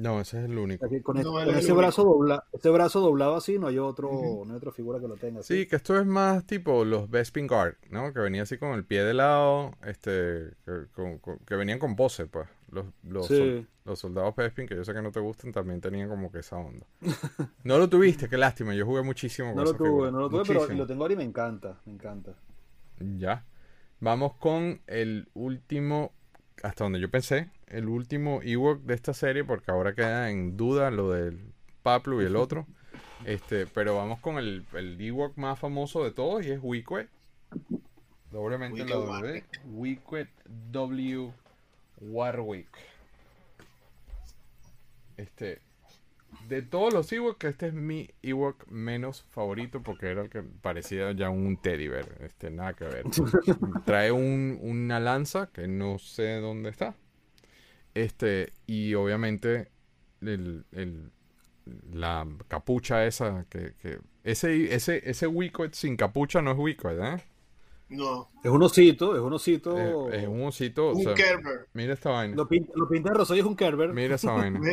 No, ese es el único. con, No, ese- él con es el ese único. brazo dobla, ese brazo doblado así, no hay otro, no hay otra figura que lo tenga. Sí, así. que esto es más tipo los Bespin Guard, ¿no? Que venía así con el pie de lado, este, que, con- con- que venían con pose, pues. Los, los, Sí. sol- los soldados Bespin, que yo sé que no te gustan, también tenían como que esa onda. No lo tuviste, qué lástima. Yo jugué muchísimo con No lo esa figura. tuve, no lo tuve, pero lo tengo ahora y me encanta, me encanta. Ya. Vamos con el último, hasta donde yo pensé, el último Ewok de esta serie, porque ahora queda en duda lo del Paplu y el otro. Este, pero vamos con el, el Ewok más famoso de todos y es Wickwet. Doblemente la Wicket W. Wickwet W Warwick. Este, de todos los Ewoks, este es mi Ewok menos favorito porque era el que parecía ya un teddy bear. Este, nada que ver. Trae un, una lanza que no sé dónde está. Este, y obviamente el, el- la capucha esa que, que ese ese ese Wicoed sin capucha no es Wicoed, ¿eh? No, Es un osito, es un osito. Es, es un osito, o un sea, Kerber. mira esta vaina. Lo pinta, lo pinta de rosa y es un Kerber. Mira esa vaina.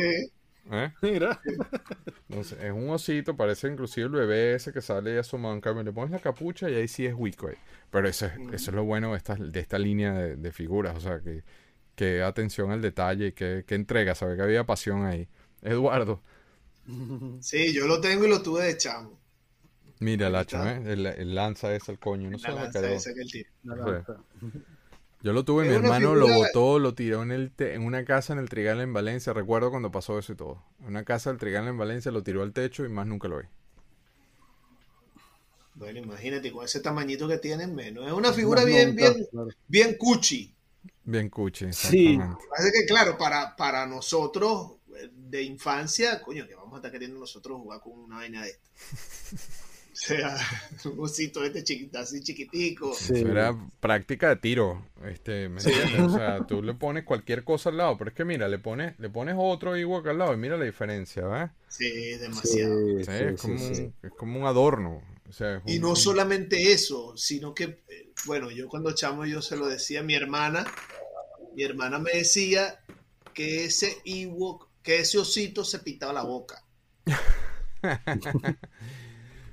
Eh, ¿eh? Mira. Entonces, es un osito, parece inclusive el bebé ese que sale y asomado en cambio. Le pones la capucha y ahí sí es Wicoed. Pero eso es, eso es lo bueno de esta, de esta línea de, de figuras. O sea, que, que atención al detalle y que, que entrega. Sabe que había pasión ahí. Eduardo, Sí, yo lo tengo y lo tuve de chamo. mira el Ahí hacha, está. ¿eh? El, el lanza ese, el coño. No sé La lanza esa que. La lanza. Yo lo tuve, Es mi hermano lo botó, lo tiró en, el te- en una casa en el Trigal en Valencia. Recuerdo cuando pasó eso y todo. En una casa del Trigal en Valencia lo tiró al techo y más nunca lo vi. Bueno, imagínate, con ese tamañito que tienen menos. Es una figura bien, bien, bien cuchi. Bien cuchi, Sí. Parece que, claro, para, para nosotros eh, de infancia, coño, que vamos a estar queriendo nosotros jugar con una vaina de esta. O sea, un osito este chiquito, así chiquitico. Sí. Era práctica de tiro, este, ¿me entiendes? O sea, tú le pones cualquier cosa al lado, pero es que mira, le pones, le pones otro Ewok al lado y mira la diferencia, ¿ves? Sí, Sí, demasiado. Sí, sí, es, sí, como sí. Un, es como un adorno. O sea, es Y no solamente eso, sino que, eh, bueno, yo cuando chamo yo se lo decía a mi hermana, mi hermana me decía que ese Ewok, que ese osito se pitaba la boca.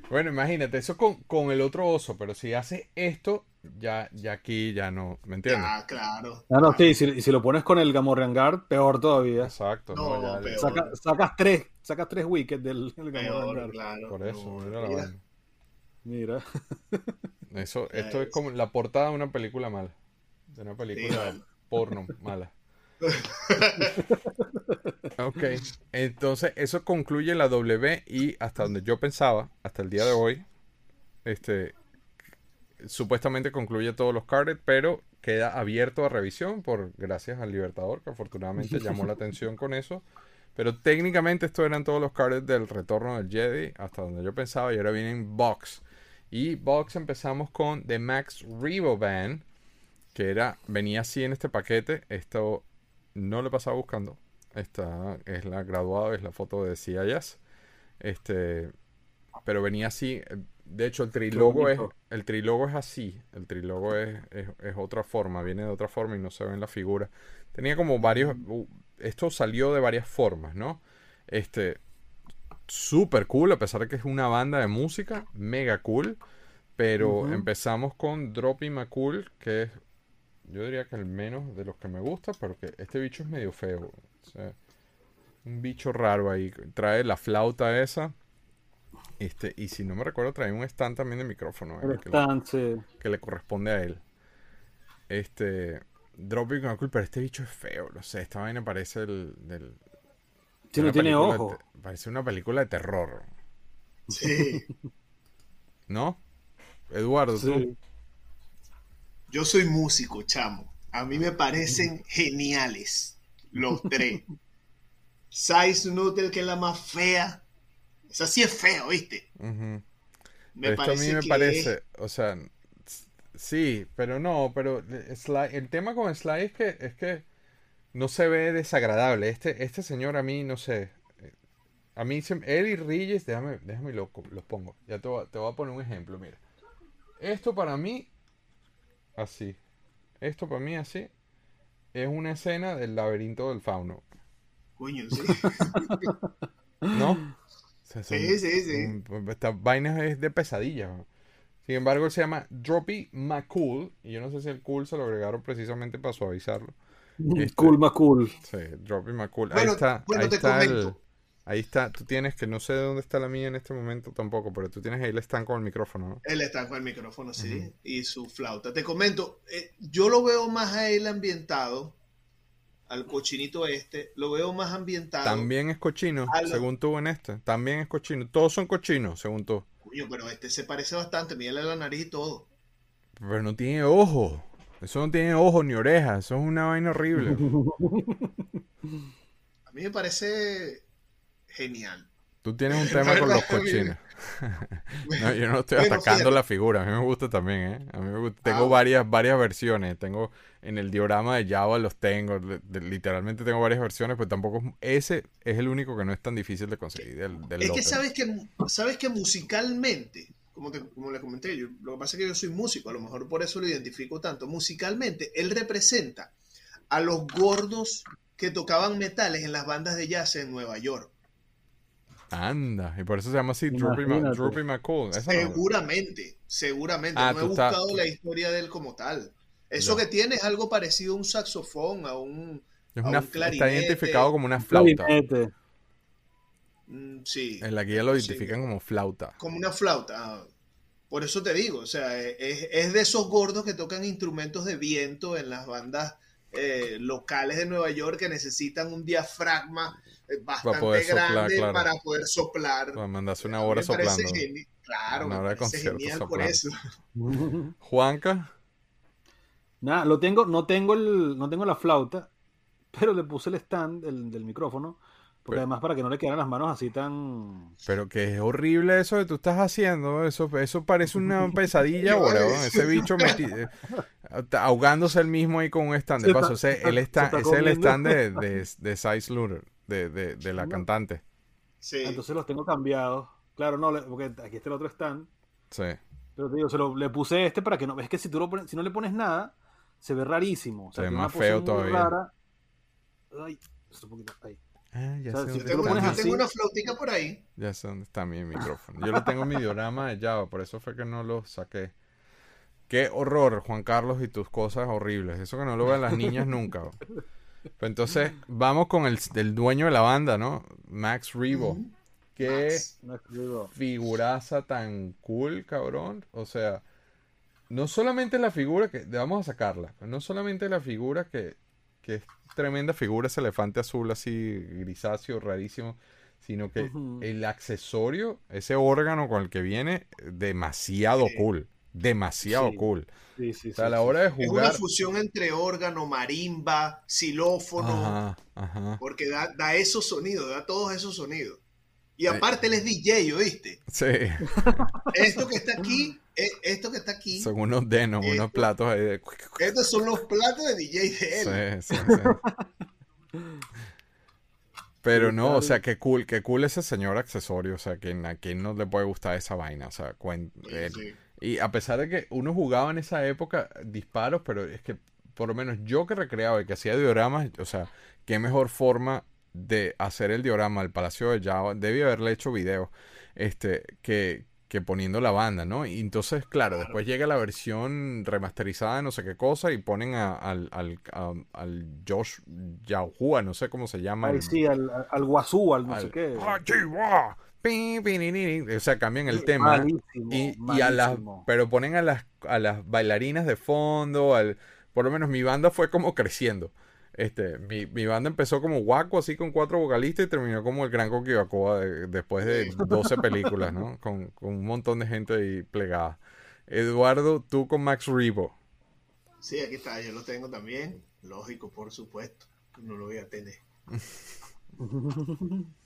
Bueno, imagínate, eso con, con el otro oso, pero si haces esto, ya, ya aquí ya no, ¿me entiendes? Ah, claro. Ah, no, sí, si, y si lo pones con el Gamorrean Guard, peor todavía. Exacto, No, no, ya- peor. Saca- sacas tres, sacas tres wickets del, del Gamorrean Peor, Guard. claro. por eso, No, mira la mira. vaina. Mira. Eso, esto es es. como la portada de una película mala, de una película vale. Porno mala. Ok, entonces eso concluye la W y hasta donde yo pensaba, hasta el día de hoy, este, supuestamente concluye todos los carded, pero queda abierto a revisión por gracias al Libertador, que afortunadamente llamó la atención con eso. Pero técnicamente estos eran todos los carded del retorno del Jedi, hasta donde yo pensaba, y ahora vienen Box. Y Box empezamos con The Max Revo Band, que era, venía así en este paquete. Esto no lo pasaba buscando. Esta es la graduada, es la foto de CIS. Este, pero venía así. eh, De hecho, el trilogo es, el trilogo es así. El trilogo es, es, es otra forma, viene de otra forma y no se ve en la figura. Tenía como varios. u- Esto salió de varias formas, ¿no? Este. Super cool, a pesar de que es una banda de música, mega cool. Pero empezamos con Droppy McCool, que es yo diría que el menos de los que me gusta, pero que este bicho es medio feo. O sea, un bicho raro ahí. Trae la flauta esa. Este, y si no me recuerdo, trae un stand también de micrófono. eh, que, le, stand, sí. que le corresponde a él. Este. Dropping McCool, pero este bicho es feo. No sé, esta vaina parece el. Del, Sí, no tiene de ojo. parece una película de terror. Sí. ¿No? Eduardo, tú. Yo soy músico, chamo. A mí me parecen geniales los tres. Size Noodle, que es la más fea. Esa sí es fea, ¿viste? Me esto a mí me parece, o sea, sí, pero no, pero Sly- el tema con Sly es que, es que no se ve desagradable. Este, este señor a mí, no sé, a mí, se- él y déjame, déjame lo, los pongo. Ya te te voy a poner un ejemplo, mira. Esto para mí, así. Esto para mí así, es una escena del laberinto del fauno, Coño, sí. ¿no? O sea, son- Sí, sí, sí. son- esta vaina es de pesadilla. Sin embargo, él se llama Droppy McCool. Y yo no sé si el cool se lo agregaron precisamente para suavizarlo. Este- Cool, más cool. Sí, Droppy McCool. ahí está. bueno, ahí te está el- comento. Ahí está. Tú tienes que no sé de dónde está la mía en este momento tampoco, pero tú tienes ahí el stand con el micrófono. ¿no? Él está con el micrófono, sí, y su flauta. Te comento, eh, yo lo veo más a él ambientado, al cochinito este, lo veo más ambientado. También es cochino, lo- según tú en este. También es cochino. Todos son cochinos, según tú. Coño, pero este se parece bastante, mírale la nariz y todo. Pero no tiene ojo. Eso no tiene ojo ni oreja. Eso es una vaina horrible. A mí me parece genial. Tú tienes un tema con los cochinos. no, yo no estoy atacando la figura, a mí me gusta también, ¿eh? A mí me gusta. Tengo ah. varias, varias versiones, tengo en el diorama de Java los tengo, literalmente tengo varias versiones, pero tampoco ese es el único que no es tan difícil de conseguir. es que sabes que sabes que musicalmente, como, como le comenté, yo, lo que pasa es que yo soy músico, a lo mejor por eso lo identifico tanto. Musicalmente, él representa a los gordos que tocaban metales en las bandas de jazz en Nueva York. Anda, y por eso se llama así Droopy, McCool. Seguramente, seguramente. Ah, no he buscado la historia de él como tal. Eso que tiene es algo parecido a un saxofón, a un, Está identificado como una flauta. Mm, sí. En la guía lo identifican como flauta. Como una flauta. Ah, por eso te digo, o sea, es, de esos gordos que tocan instrumentos de viento en las bandas eh, locales de Nueva York que necesitan un diafragma bastante grande para poder soplar. Para mandarse una hora soplando. Claro, una hora de genial por eso. Juanca. Nada, lo tengo, no tengo el, no tengo la flauta, pero le puse el stand del micrófono. Porque además para que no le quedaran las manos así tan... Pero que es horrible eso que tú estás haciendo. Eso, eso parece una pesadilla, ahora. Ese bicho metido, eh, ahogándose el mismo ahí con un stand. De paso, ese, está, es el stand de, de, de Size Looter, de, de, de, la cantante. Sí. Entonces los tengo cambiados. Claro, no, porque aquí está el otro stand. Sí. Pero te digo, se lo, le puse este para que no... Es que si tú lo pones, si no le pones nada, se ve rarísimo. se ve más feo todavía. Ay, un poquito, ahí. Ah, ya sé yo, tengo, una flautica por ahí. Ya sé dónde está mi micrófono. Yo lo tengo en mi diorama de Java, por eso fue que no lo saqué. Qué horror, Juan Carlos, y tus cosas horribles. Eso que no lo ven las niñas nunca. Pues entonces, vamos con el, dueño de la banda, ¿no? Max Rebo. Qué figuraza tan cool, cabrón. O sea, no solamente la figura que. Vamos a sacarla. No solamente la figura que, que es tremenda figura ese elefante azul así grisáceo, rarísimo, sino que el accesorio, ese órgano con el que viene, demasiado cool. Demasiado cool. Sí, sí, a la hora de jugar. Es una fusión entre órgano, marimba, xilófono. Porque da, da esos sonidos, da todos esos sonidos. Y aparte él es DJ, ¿oíste? Sí. Esto que está aquí, e, esto que está aquí. Son unos denos, unos platos ahí de... Estos son los platos de DJ de él. Sí, sí, sí. Pero no, o sea, qué cool, qué cool ese señor accesorio, o sea, a quien no le puede gustar esa vaina, o sea, y a pesar de que uno jugaba en esa época disparos, pero es que por lo menos yo que recreaba y que hacía dioramas, o sea, qué mejor forma de hacer el diorama al Palacio de Java, debía haberle hecho video, este, que, que poniendo la banda, ¿no? Y entonces, claro, después llega la versión remasterizada de no sé qué cosa y ponen al, al, al Josh Yahua, no sé cómo se llama. sí, al, al Wazoo, al no sé qué. O sea, cambian el tema. y, y, a las, pero ponen a las, a las bailarinas de fondo, al, por lo menos mi banda fue como creciendo. Este, mi, mi, banda empezó como guaco, así con cuatro vocalistas, y terminó como el Gran Coquibacoa después de 12 películas, ¿no? Con, un montón de gente ahí plegada. Eduardo, tú con Max Rebo. Sí, aquí está, yo lo tengo también. Lógico, por supuesto. No lo voy a tener.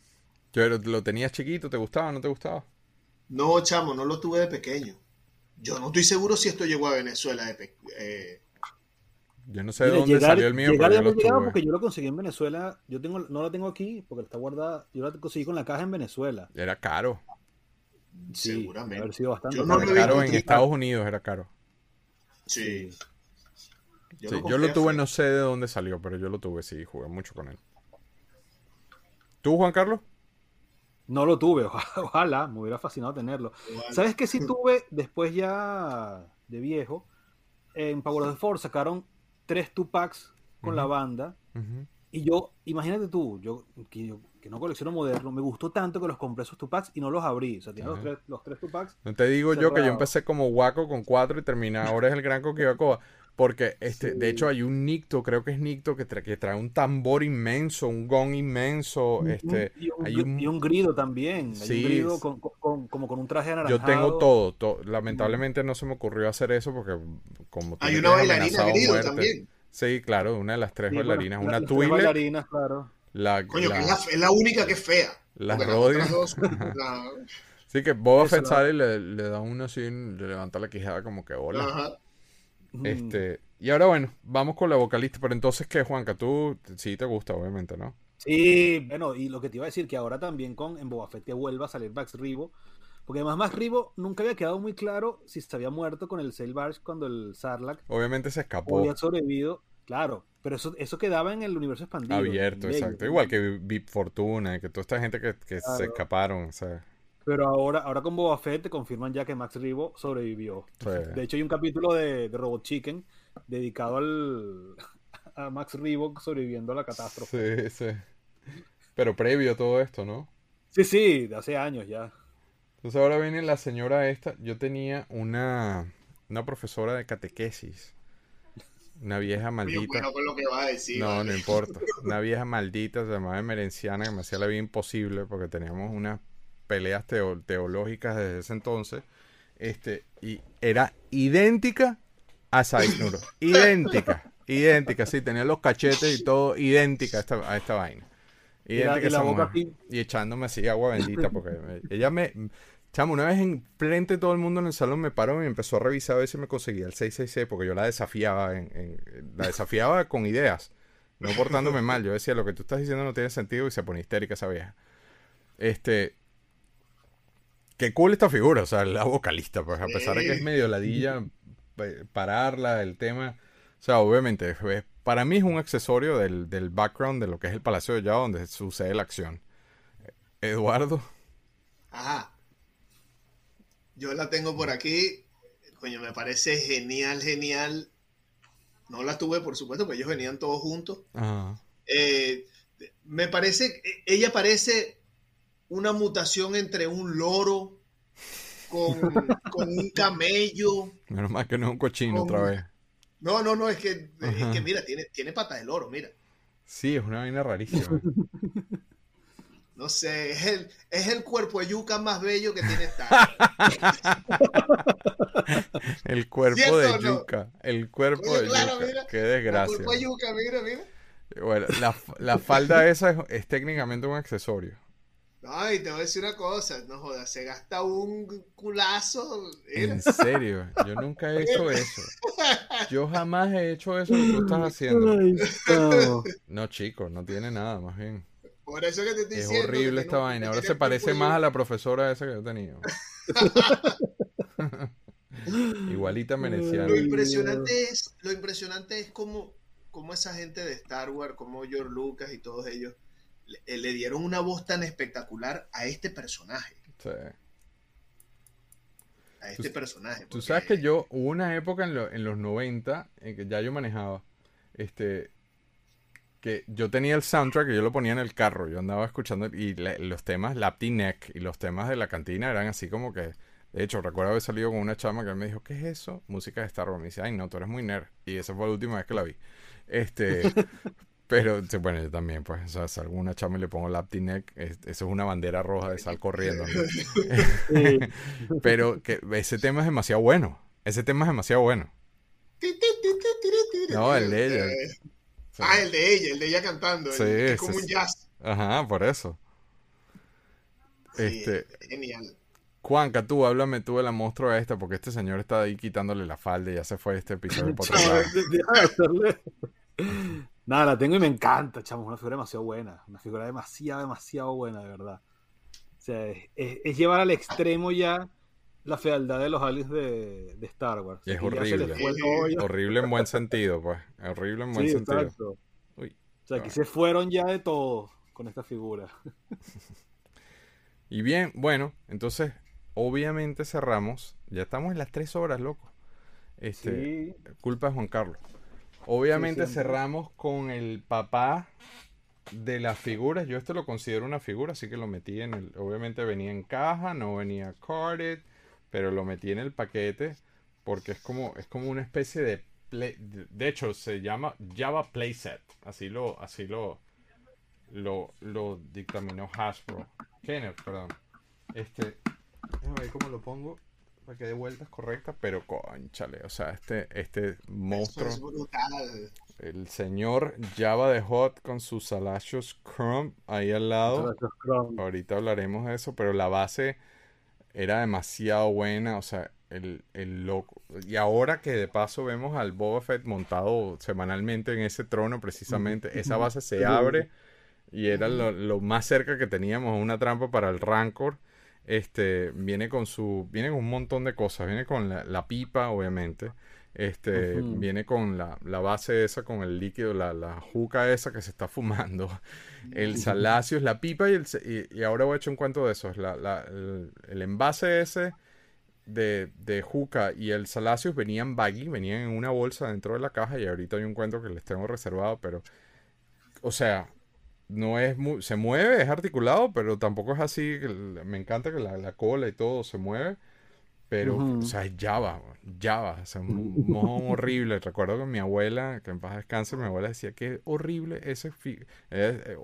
Pero lo tenías chiquito, ¿te gustaba o no te gustaba? No, chamo, no lo tuve de pequeño. Yo no estoy seguro si esto llegó a Venezuela de eh, yo no sé de dónde salió el mío, pero yo lo tuve. porque yo lo conseguí en Venezuela. Yo tengo, no lo tengo aquí porque está guardada. Yo la conseguí con la caja en Venezuela. Era caro. Sí, Seguramente. Haber sido bastante yo no era caro en Estados Unidos, era caro. Sí. Yo, lo, yo lo tuve, no sé de dónde salió, pero yo lo tuve, sí, jugué mucho con él. ¿Tú, Juan Carlos? No lo tuve, ojalá, me hubiera fascinado tenerlo. ¿Sabes qué sí tuve después ya de viejo? En Power of the Force sacaron tres Tupacs con la banda. Y yo, imagínate tú, yo que, no colecciono moderno, me gustó tanto que los compré esos Tupacs y no los abrí. O sea, tiene los, tres, los tres Tupacs. No te digo yo que yo empecé como guaco con cuatro y terminé. Ahora es el gran Coquibacoa. Porque, este, de hecho, hay un Nicto, creo que es Nicto, que, que trae un tambor inmenso, un gong inmenso. Este, y, un, hay un, y un grido también. Sí, hay un grido con, como con un traje anaranjado. Yo tengo todo. Lamentablemente no se me ocurrió hacer eso porque, como Hay una bailarina grido también. Sí, claro, una de las tres bailarinas. una Twiller. bailarinas, claro. La, Coño, la- que es la, es la única que es fea. Las rodillas. la- Sí, que Boba Fett sale y le, le da uno así, le levanta la quijada como que hola. ajá. Mm. Este, y ahora bueno, vamos con la vocalista, pero entonces ¿qué, Juanca? Tú sí te gusta, obviamente, ¿no? Sí, bueno, y lo que te iba a decir, que ahora también con en Boba Fett que vuelva a salir Max Ribo, porque además Max Ribo nunca había quedado muy claro si se había muerto con el Sail Barge cuando el Sarlacc Obviamente se escapó había sobrevivido, claro, pero eso, eso quedaba en el universo expandido. abierto, exacto. Igual que Vip Fortuna, y que toda esta gente que, que se escaparon, o sea, Pero ahora, ahora con Boba Fett te confirman ya que Max Ribo sobrevivió. Sí. De hecho, hay un capítulo de, de Robot Chicken dedicado al, a Max Ribo sobreviviendo a la catástrofe. sí, sí. Pero previo a todo esto, ¿no? Sí, sí, de hace años ya. Entonces ahora viene la señora esta. Yo tenía una, una profesora de catequesis. Una vieja maldita. bueno con lo que va a decir. No, vale. no importa. Una vieja maldita se llamaba Merenciana que me hacía la vida imposible porque teníamos unas peleas teo- teológicas desde ese entonces. Este, y era idéntica a Sainur. idéntica. Idéntica, sí, tenía los cachetes y todo idéntica a esta, a esta vaina. Y la- Idéntica y la boca Y echándome así agua bendita porque me- ella me... Chamo, una vez en frente de todo el mundo en el salón me paró y me empezó a revisar a ver si me conseguía el 666 porque yo la desafiaba, en, en- la desafiaba con ideas, no portándome mal. Yo decía, lo que tú estás diciendo no tiene sentido y se pone histérica esa vieja. Este... Qué cool esta figura, o sea, la vocalista, pues a pesar de que es medio ladilla, pararla, el tema... O sea, obviamente, es- para mí es un accesorio del, del background de lo que es el Palacio de Java donde sucede la acción. Eduardo, Ajá. Yo la tengo por aquí. Coño, me parece genial, genial. No la tuve, por supuesto, porque ellos venían todos juntos. Ajá. Eh, me parece, ella parece una mutación entre un loro con, con un camello. menos mal que no es un cochino otra vez. No, no, no, es que, es que mira, tiene, tiene pata de loro, mira. Sí, es una vaina rarísima. No sé, es el, es el cuerpo de yuca más bello que tiene esta. El cuerpo ¿Cierto de no? yuca. El cuerpo Oye, de claro, yuca. mira. Qué El desgracia. cuerpo de yuca, mira, mira. Bueno, la, la falda esa es, es técnicamente un accesorio. Ay, te voy a decir una cosa, no jodas, se gasta un culazo. Mira. En serio, yo nunca he hecho eso. Yo jamás he hecho eso que tú estás haciendo. No. No, chicos, no tiene nada, más bien. Por eso que te estoy Es diciendo. horrible esta vaina. Ahora se parece más a la profesora esa que yo tenía. Igualita merecía. Lo impresionante es, lo impresionante es cómo, cómo esa gente de Star Wars, como George Lucas y todos ellos, le, le dieron una voz tan espectacular a este personaje. Sí. A este Tú- personaje. Tú sabes que yo, hubo una época en, lo- en los 90 en que ya yo manejaba, este, que yo tenía el soundtrack y yo lo ponía en el carro, yo andaba escuchando y la- los temas Lapti Neck y los temas de la cantina eran así como que, de hecho, recuerdo haber salido con una chama que me dijo, ¿qué es eso? Música de Star Wars. Me dice, ay, no, tú eres muy nerd. Y esa fue la última vez que la vi. Este, pero, bueno, yo también, pues, o sea, salgo una chama y le pongo Lapti Neck, es- eso es una bandera roja de sal corriendo. Pero que ese tema es demasiado bueno. Ese tema es demasiado bueno. No, el de ella. Sí. Ah, el de ella, el de ella cantando. el- Sí, que es sí, como un jazz. Ajá, por eso. Sí, Este, Genial. Juanca, tú háblame tú de la monstrua esta, porque este señor está ahí quitándole la falda y ya se fue este episodio por otro lado. Chamo, deja de hacerle. Nada, la tengo y me encanta, chamo. Es una figura demasiado buena. Una figura demasiado, demasiado buena, de verdad. O sea, es, es- es llevar al extremo ya la fealdad de los aliens de, de Star Wars. Y es horrible. Horrible en buen sentido, pues. Horrible en buen Sí, sentido. exacto. Uy. O sea, aquí se fueron ya de todo con esta figura. Y bien, bueno, entonces, obviamente cerramos. Ya estamos en las tres horas, loco. Este, Sí. culpa de Juan Carlos. Obviamente Sí, cerramos con el papá de las figuras. Yo este lo considero una figura, así que lo metí en el. Obviamente venía en caja, no venía carded, pero lo metí en el paquete porque es como es como una especie de play- de hecho se llama Java Playset. Así lo así lo lo, lo dictaminó Hasbro. Kenneth, perdón. Este, déjame ver cómo lo pongo para que dé vueltas correctas, pero conchale, o sea, este este Eso monstruo es brutal. el señor Java de Hot con sus Salacious Crumb ahí al lado. Ahorita hablaremos de eso, pero la base era demasiado buena, o sea, el, el loco. Y ahora que de paso vemos al Boba Fett montado semanalmente en ese trono, precisamente, esa base se abre y era lo, lo más cerca que teníamos a una trampa para el Rancor. Este, viene con su, viene con un montón de cosas, viene con la, la pipa, obviamente. Este, viene con la, la base esa, con el líquido, la, la juca esa que se está fumando. El Salacios, la pipa y, el, y, y ahora voy a echar un cuento de esos. La, la- el, el envase ese de, de juca y el Salacios venían baggy, venían en una bolsa dentro de la caja y ahorita hay un cuento que les tengo reservado, pero, o sea, no es muy, se mueve, es articulado, pero tampoco es así, me encanta que la, la cola y todo se mueve, pero, o sea, es Java, Java, o sea, un mojón horrible. Recuerdo que mi abuela, que en paz descanse, mi abuela decía que horrible ese, eh, eh,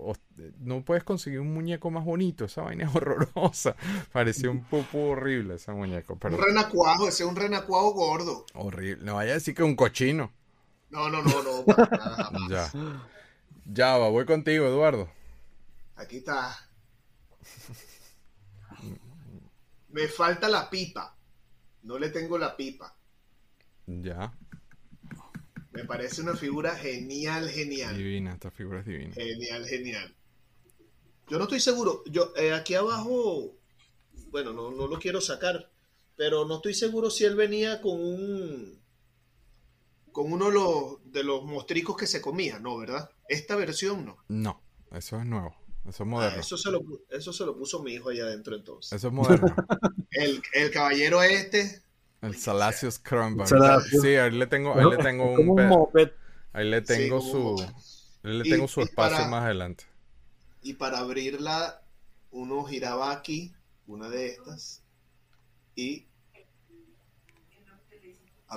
no puedes conseguir un muñeco más bonito, esa vaina es horrorosa, parecía un popo horrible ese muñeco, pero Un renacuajo, ese es un renacuajo gordo. horrible, no vaya a decir que un cochino. No, no, no, no. para nada, jamás. Ya. Java, voy contigo, Eduardo. Aquí está. Me falta la pipa. No le tengo la pipa. Ya, Me parece una figura genial, genial. divina, esta figura es divina. Genial, genial. Yo no estoy seguro. Yo eh, aquí abajo, bueno, no, no lo quiero sacar, pero no estoy seguro si él venía con un con uno de los, de los mostricos que se comía, no, ¿verdad? Esta versión no. No, eso es nuevo, eso es Ah, moderno. eso, se lo, pu- eso se lo puso mi hijo allá adentro entonces. Eso es moderno. El, el caballero este, El Salacious Crumb. Salacious. Sí, ahí le tengo, ahí le tengo un un pe- moped. ahí le tengo Sí, su ahí le Y- tengo su espacio para- más adelante. y para abrirla uno giraba aquí, una de estas, y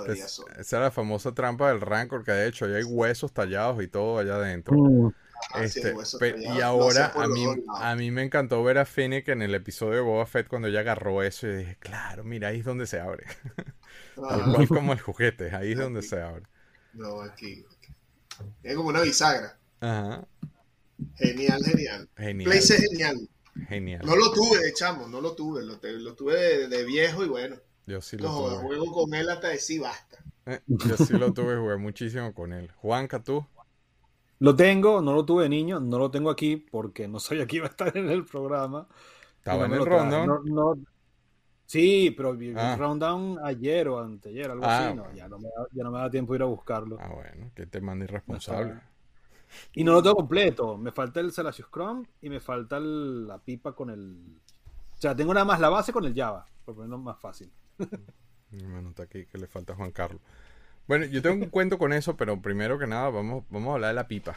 Es- solo. esa era la famosa trampa del Rancor, que de hecho ahí hay huesos tallados y todo allá adentro. Mm. Ah, Este, y ahora a mí, a mí me encantó ver a Fennec en el episodio de Boba Fett cuando ella agarró eso y dije, claro, mira, ahí es donde se abre. Tal Ah, cual como el juguete, ahí es donde Aquí. se abre. no, aquí. aquí. Es como una bisagra. Ajá, Genial, genial. genial, Place es genial. genial. No lo tuve, chamo, no lo tuve. Lo, te- lo tuve de, de viejo y bueno. Yo sí lo No, tuve. juego con él hasta decir basta. Eh, yo sí lo tuve, jugué muchísimo con él. Juanca, tú. Lo tengo, no lo tuve de niño, no lo tengo aquí porque no sabía que iba a estar en el programa. Estaba no en el rundown. No- no- Sí, pero vi Ah. el rundown ayer o anteayer, algo Ah, así. No, bueno. ya, no me da, ya no me da tiempo de ir a buscarlo. Ah, bueno, que te manda irresponsable. está. Y no lo tengo completo. Me falta el Salacious Crumb y me falta el- la pipa con el. O sea, tengo nada más la base con el Java, por ponerlo más fácil. Me nota aquí que le falta Juan Carlos. Bueno, yo tengo un cuento con eso, pero primero que nada vamos, vamos a hablar de la pipa.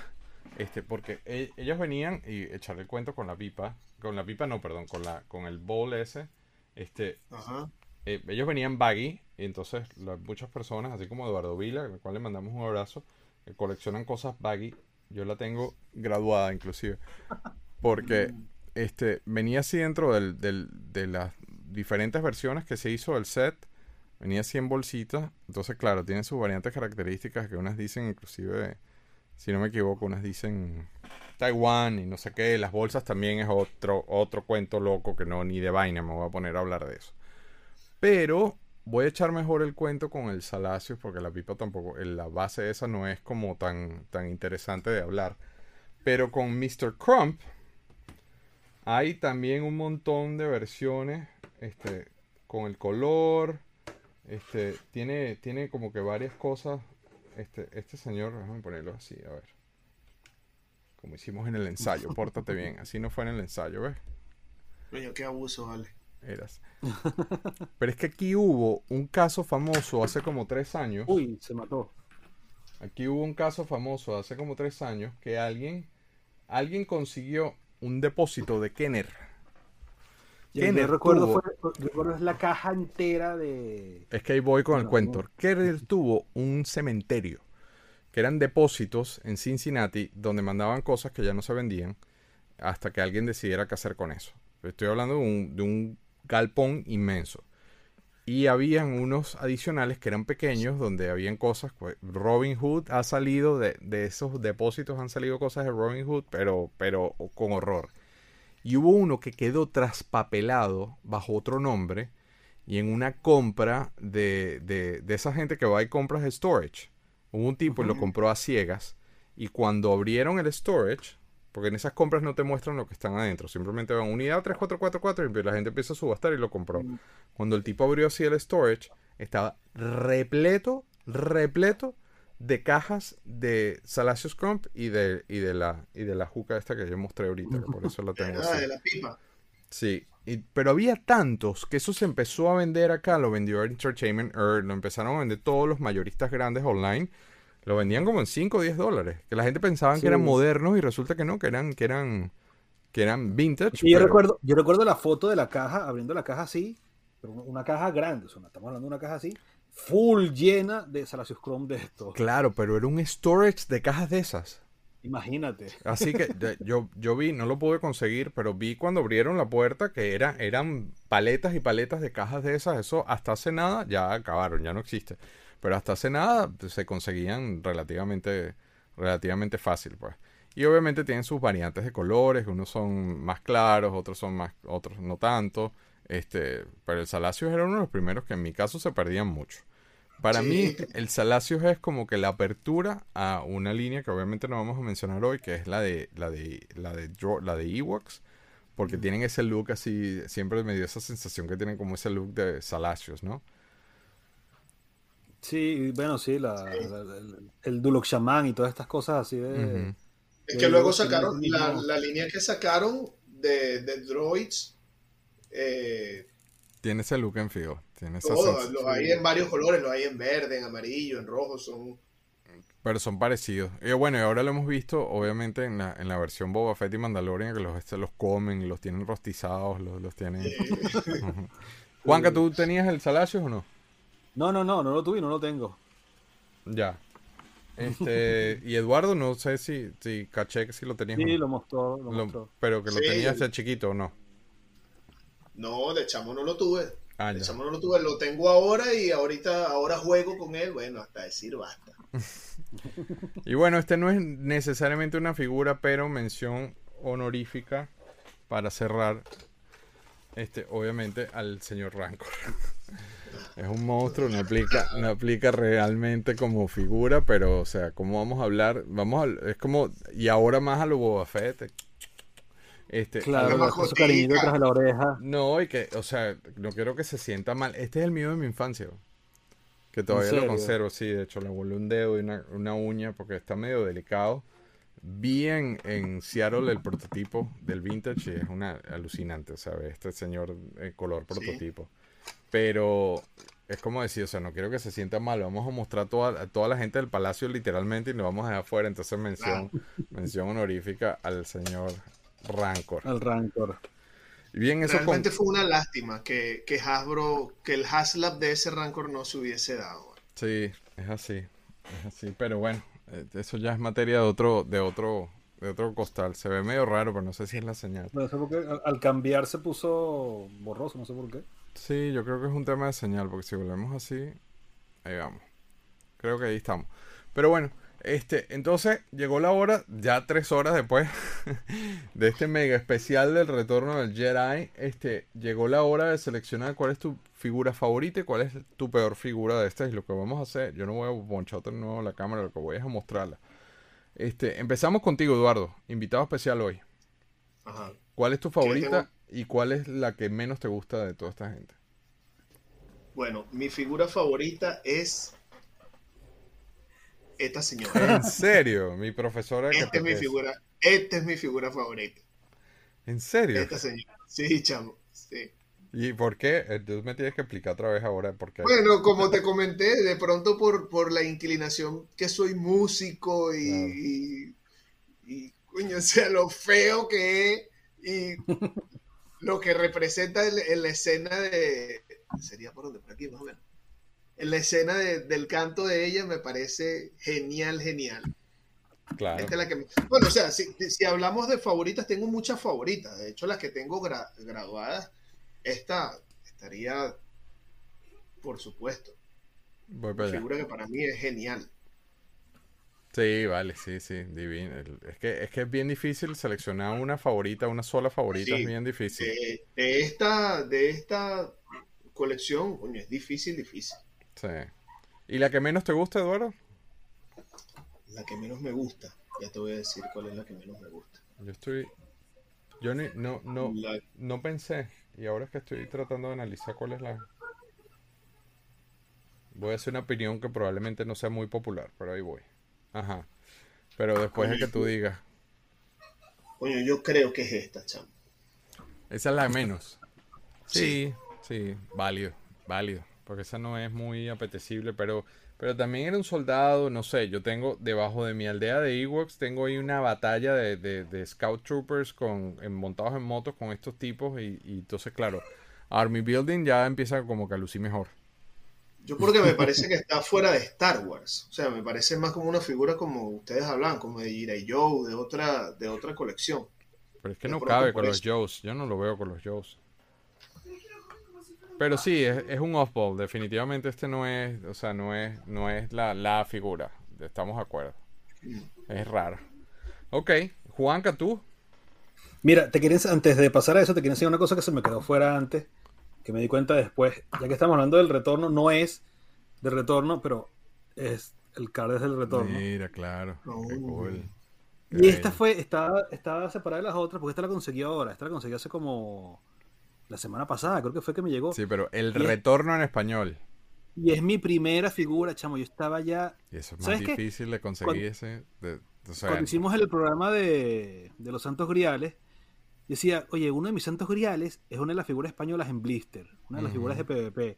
Este, porque e- ellos venían y echarle el cuento con la pipa. Con la pipa, no, perdón, con la, con el bowl ese. Este, Ajá. eh, ellos venían baggy, y entonces muchas personas, así como Eduardo Vila, al cual le mandamos un abrazo, que coleccionan cosas baggy. Yo la tengo graduada, inclusive. Porque este, venía así dentro del, del- de las diferentes versiones que se hizo del set. Venía así en bolsitas. Entonces, claro, tiene sus variantes características que unas dicen, inclusive, si no me equivoco, unas dicen Taiwán y no sé qué. Las bolsas también es otro, otro cuento loco que no, ni de vaina me voy a poner a hablar de eso. Pero voy a echar mejor el cuento con el Salacios porque la pipa tampoco, la base esa no es como tan, tan interesante de hablar. Pero con Mr. Crump hay también un montón de versiones este, con el color. Este, tiene, tiene como que varias cosas. Este, este señor, déjame ponerlo así, a ver. Como hicimos en el ensayo, pórtate bien. Así no fue en el ensayo, ¿ves? Coño, qué abuso, vale. Eras. Pero es que aquí hubo un caso famoso hace como tres años. Uy, se mató. Aquí hubo un caso famoso hace como tres años que alguien, alguien consiguió un depósito de Kenner. Yo, Kenner yo recuerdo, tuvo- fue, recuerdo es la caja entera de. Es que ahí voy con el cuento. no. Kenner tuvo un cementerio que eran depósitos en Cincinnati donde mandaban cosas que ya no se vendían hasta que alguien decidiera qué hacer con eso. Estoy hablando de un, de un galpón inmenso. Y habían unos adicionales que eran pequeños, donde habían cosas. Pues, Robin Hood ha salido de, de esos depósitos, han salido cosas de Robin Hood, pero, pero con horror. Y hubo uno que quedó traspapelado bajo otro nombre y en una compra de, de, de esa gente que va y compras de storage. Hubo un tipo y lo compró a ciegas y cuando abrieron el storage, porque en esas compras no te muestran lo que están adentro, simplemente van unidad 3444 y la gente empieza a subastar y lo compró. Cuando el tipo abrió así el storage, estaba repleto, repleto de cajas de Salacious Crump y de, y de la y de la juca esta que yo mostré ahorita, que por eso la tengo Ah, así. de la pipa. Sí, y- pero había tantos que eso se empezó a vender acá, lo vendió Entertainment Earth, lo empezaron a vender todos los mayoristas grandes online, lo vendían como en 5 o 10 dólares, que la gente pensaba Sí. que eran modernos y resulta que no, que eran, que eran, que eran vintage. Y yo pero- recuerdo, yo recuerdo la foto de la caja, abriendo la caja así, pero una- caja grande, o sea, estamos hablando de una caja así, full llena de Salacious Chrome de esto. Claro, pero era un storage de cajas de esas. Imagínate. Así que yo, yo vi, no lo pude conseguir, pero vi cuando abrieron la puerta que era, eran paletas y paletas de cajas de esas. Eso hasta hace nada ya acabaron, ya no existe. Pero hasta hace nada se conseguían relativamente, relativamente fácil, pues. Y obviamente tienen sus variantes de colores, unos son más claros, otros son más, otros no tanto. Este, pero el Salacios era uno de los primeros que en mi caso se perdían mucho. Para Sí. mí, el Salacios es como que la apertura a una línea que obviamente no vamos a mencionar hoy, que es la de la de la de la de Ewoks, porque tienen ese look así, siempre me dio esa sensación que tienen como ese look de Salacios, ¿no? Sí, bueno, sí, la, la- el, el Duloc Shaman y todas estas cosas así de... Es que luego sacaron la, línea que sacaron de, de droids. Eh, Tiene ese look en fijo, tiene sensación. los hay en varios colores, los hay en verde, en amarillo, en rojo, son Pero son parecidos. Y bueno, y ahora lo hemos visto, obviamente, en la, en la versión Boba Fett y Mandalorian, que los, este, los comen, los tienen rostizados, los, los tienen... Juanca, ¿tú tenías el Salacios o no? No, no, no, no lo tuve y no lo tengo. Ya. Este, y Eduardo, no sé si, si caché que si lo tenías o Sí, no. lo mostró, lo Lo- mostró. pero que lo Sí. tenías de chiquito o no. No, de chamo no lo tuve. Ah, De ya. chamo no lo tuve, lo tengo ahora y ahorita ahora juego con él, bueno, hasta decir basta. Y bueno, este no es necesariamente una figura, pero mención honorífica para cerrar. Este, obviamente, al señor Rancor. Es un monstruo, no aplica, no aplica realmente como figura, pero, o sea, ¿cómo vamos a hablar? Vamos a, es como, y ahora más a lo Boba Fett. Este, Claro, su cariñito de la oreja. No, y que, o sea, no quiero que se sienta mal. Este es el mío de mi infancia. Que todavía lo conservo, sí. De hecho, le volé un dedo y una, una uña porque está medio delicado. Vi en, en Seattle el prototipo del vintage y es una alucinante, ¿sabes? Este señor en color Sí. Pero es como decir, o sea, no quiero que se sienta mal. Vamos a mostrar toda, a toda la gente del palacio literalmente y lo vamos a dejar afuera. Entonces, mención, mención honorífica al señor Rancor. Al Rancor. Y bien, eso con- Realmente fue una lástima que, que Hasbro, que el Haslab de ese Rancor no se hubiese dado. Sí, es así, es así, pero bueno, eh, eso ya es materia de otro, de otro, de otro costal. Se ve medio raro, pero no sé si es la señal. No sé por qué, al, al cambiar se puso borroso, no sé por qué. Sí, yo creo que es un tema de señal, porque si volvemos así, ahí vamos. Creo que ahí estamos. Pero bueno, este, entonces llegó la hora, ya tres horas después de este mega especial del retorno del Jedi, este, llegó la hora de seleccionar cuál es tu figura favorita y cuál es tu peor figura de estas. Y lo que vamos a hacer, yo no voy a ponchar de nuevo la cámara, lo que voy es a mostrarla. Este, empezamos contigo, Eduardo, invitado especial hoy. Ajá. ¿Cuál es tu favorita y cuál es la que menos te gusta de toda esta gente? Bueno, mi figura favorita es esta señora. ¿En serio? Mi profesora Esta es mi figura, esta es mi figura favorita. ¿En serio? Esta señora. Sí, chamo. Sí. ¿Y por qué? Eh, Tú me tienes que explicar otra vez ahora por qué. Bueno, como te comenté, de pronto por, por la inclinación que soy músico y, y, y, coño, o sea, lo feo que es y lo que representa en, en la escena de... Sería por donde, por aquí más o menos. En la escena de- del canto de ella me parece genial, genial. Claro. Esta es la que... Bueno, o sea, si, si hablamos de favoritas, tengo muchas favoritas. De hecho, las que tengo gra- graduadas, esta estaría por supuesto. Voy para figura que para mí es genial. Sí, vale, sí, sí, divino. Es que, es que es bien difícil seleccionar una favorita, una sola favorita, Sí, es bien difícil. De, de esta, de esta colección, coño, es difícil, difícil. Sí. ¿Y la que menos te gusta, Eduardo? La que menos me gusta, ya te voy a decir cuál es la que menos me gusta. Yo estoy... Yo ni- no, no, La- no pensé. Y ahora es que estoy tratando de analizar cuál es la... Voy a hacer una opinión que probablemente no sea muy popular, pero ahí voy. Ajá. Pero después de que tú digas, coño, yo creo que es esta, chamo. esa es la de menos. Sí, sí, válido, válido. Porque esa no es muy apetecible, pero, pero también era un soldado, no sé, yo tengo debajo de mi aldea de Ewoks, tengo ahí una batalla de, de- de Scout Troopers con, en- montados en motos con estos tipos y, y entonces, claro, Army Building ya empieza como que a lucir mejor. Yo porque me parece que está fuera de Star Wars. O sea, me parece más como una figura como ustedes hablan, como de Ira Joe, de otra, de otra colección. Pero es que De no cabe con los. Joes. Yo no lo veo con los Joes. Pero sí, es, es un off-ball. Definitivamente este no es, o sea, no es, no es la, la figura. Estamos de acuerdo. Es raro. Ok, Juanca, tú. Mira, te quería, antes de pasar a eso, te quería enseñar una cosa que se me quedó fuera antes, que me di cuenta después. Ya que estamos hablando del retorno, no es del retorno, pero es el card es del retorno. Mira, claro. Qué Oh. Y esta fue, estaba, estaba separada de las otras, porque esta la conseguí ahora. Esta la conseguí hace como la semana pasada, creo que fue que me llegó. Sí, pero el Y es- retorno en español. Y es mi primera figura, chamo. Yo estaba ya. Y eso es más difícil de conseguir Cuando- ese. de- o sea, Cuando hicimos el programa de, de los Santos Griales, decía, oye, uno de mis Santos Griales es una de las figuras españolas en blister, una de las figuras de PvP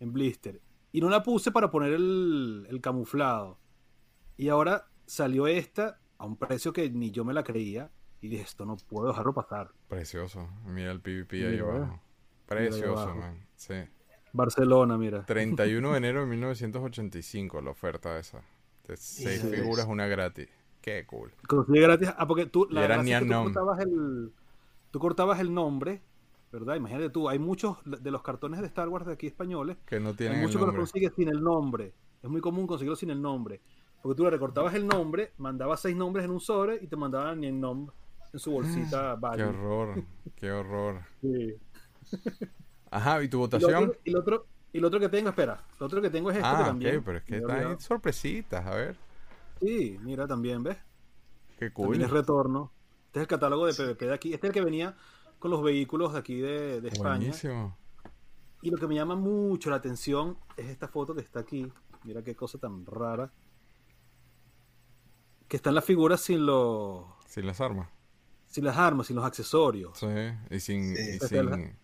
en blister. Y no la puse para poner el, el camuflado. Y ahora salió esta a un precio que ni yo me la creía. Y dije, esto no puedo dejarlo pasar. Precioso. Mira el PvP ahí abajo. Precioso, abajo. man. Sí. Barcelona, mira. 31 de enero de 1985 la oferta esa. De seis figuras, una gratis. Qué cool. Conseguí gratis. Ah, porque tú, Y la era gracia es que tú el, tú cortabas el nombre, ¿verdad? Imagínate tú, hay muchos de los cartones de Star Wars de aquí españoles Que no Hay tienen el muchos que los nombre. consigues sin el nombre. Es muy común conseguirlo sin el nombre. Porque tú le recortabas el nombre, mandabas seis nombres en un sobre y te mandaban el nombre en su bolsita Qué value. horror. Qué horror. Sí. Ajá, ¿y tu votación? y, lo otro, y lo otro que tengo, espera, lo otro que tengo es este Ah, también. ok, pero es que me había está ahí olvidado. sorpresitas, a ver. Sí, mira, también, ¿ves? Qué cool. También es retorno. Este es el catálogo de PvP de aquí. Este es el que venía con los vehículos de aquí de, de España. Buenísimo. Y lo que me llama mucho la atención es esta foto que está aquí. Mira qué cosa tan rara. Que están las figuras sin los Sin las armas. sin las armas, sin los accesorios. Sí, y sin, Sí. y Esta sin- es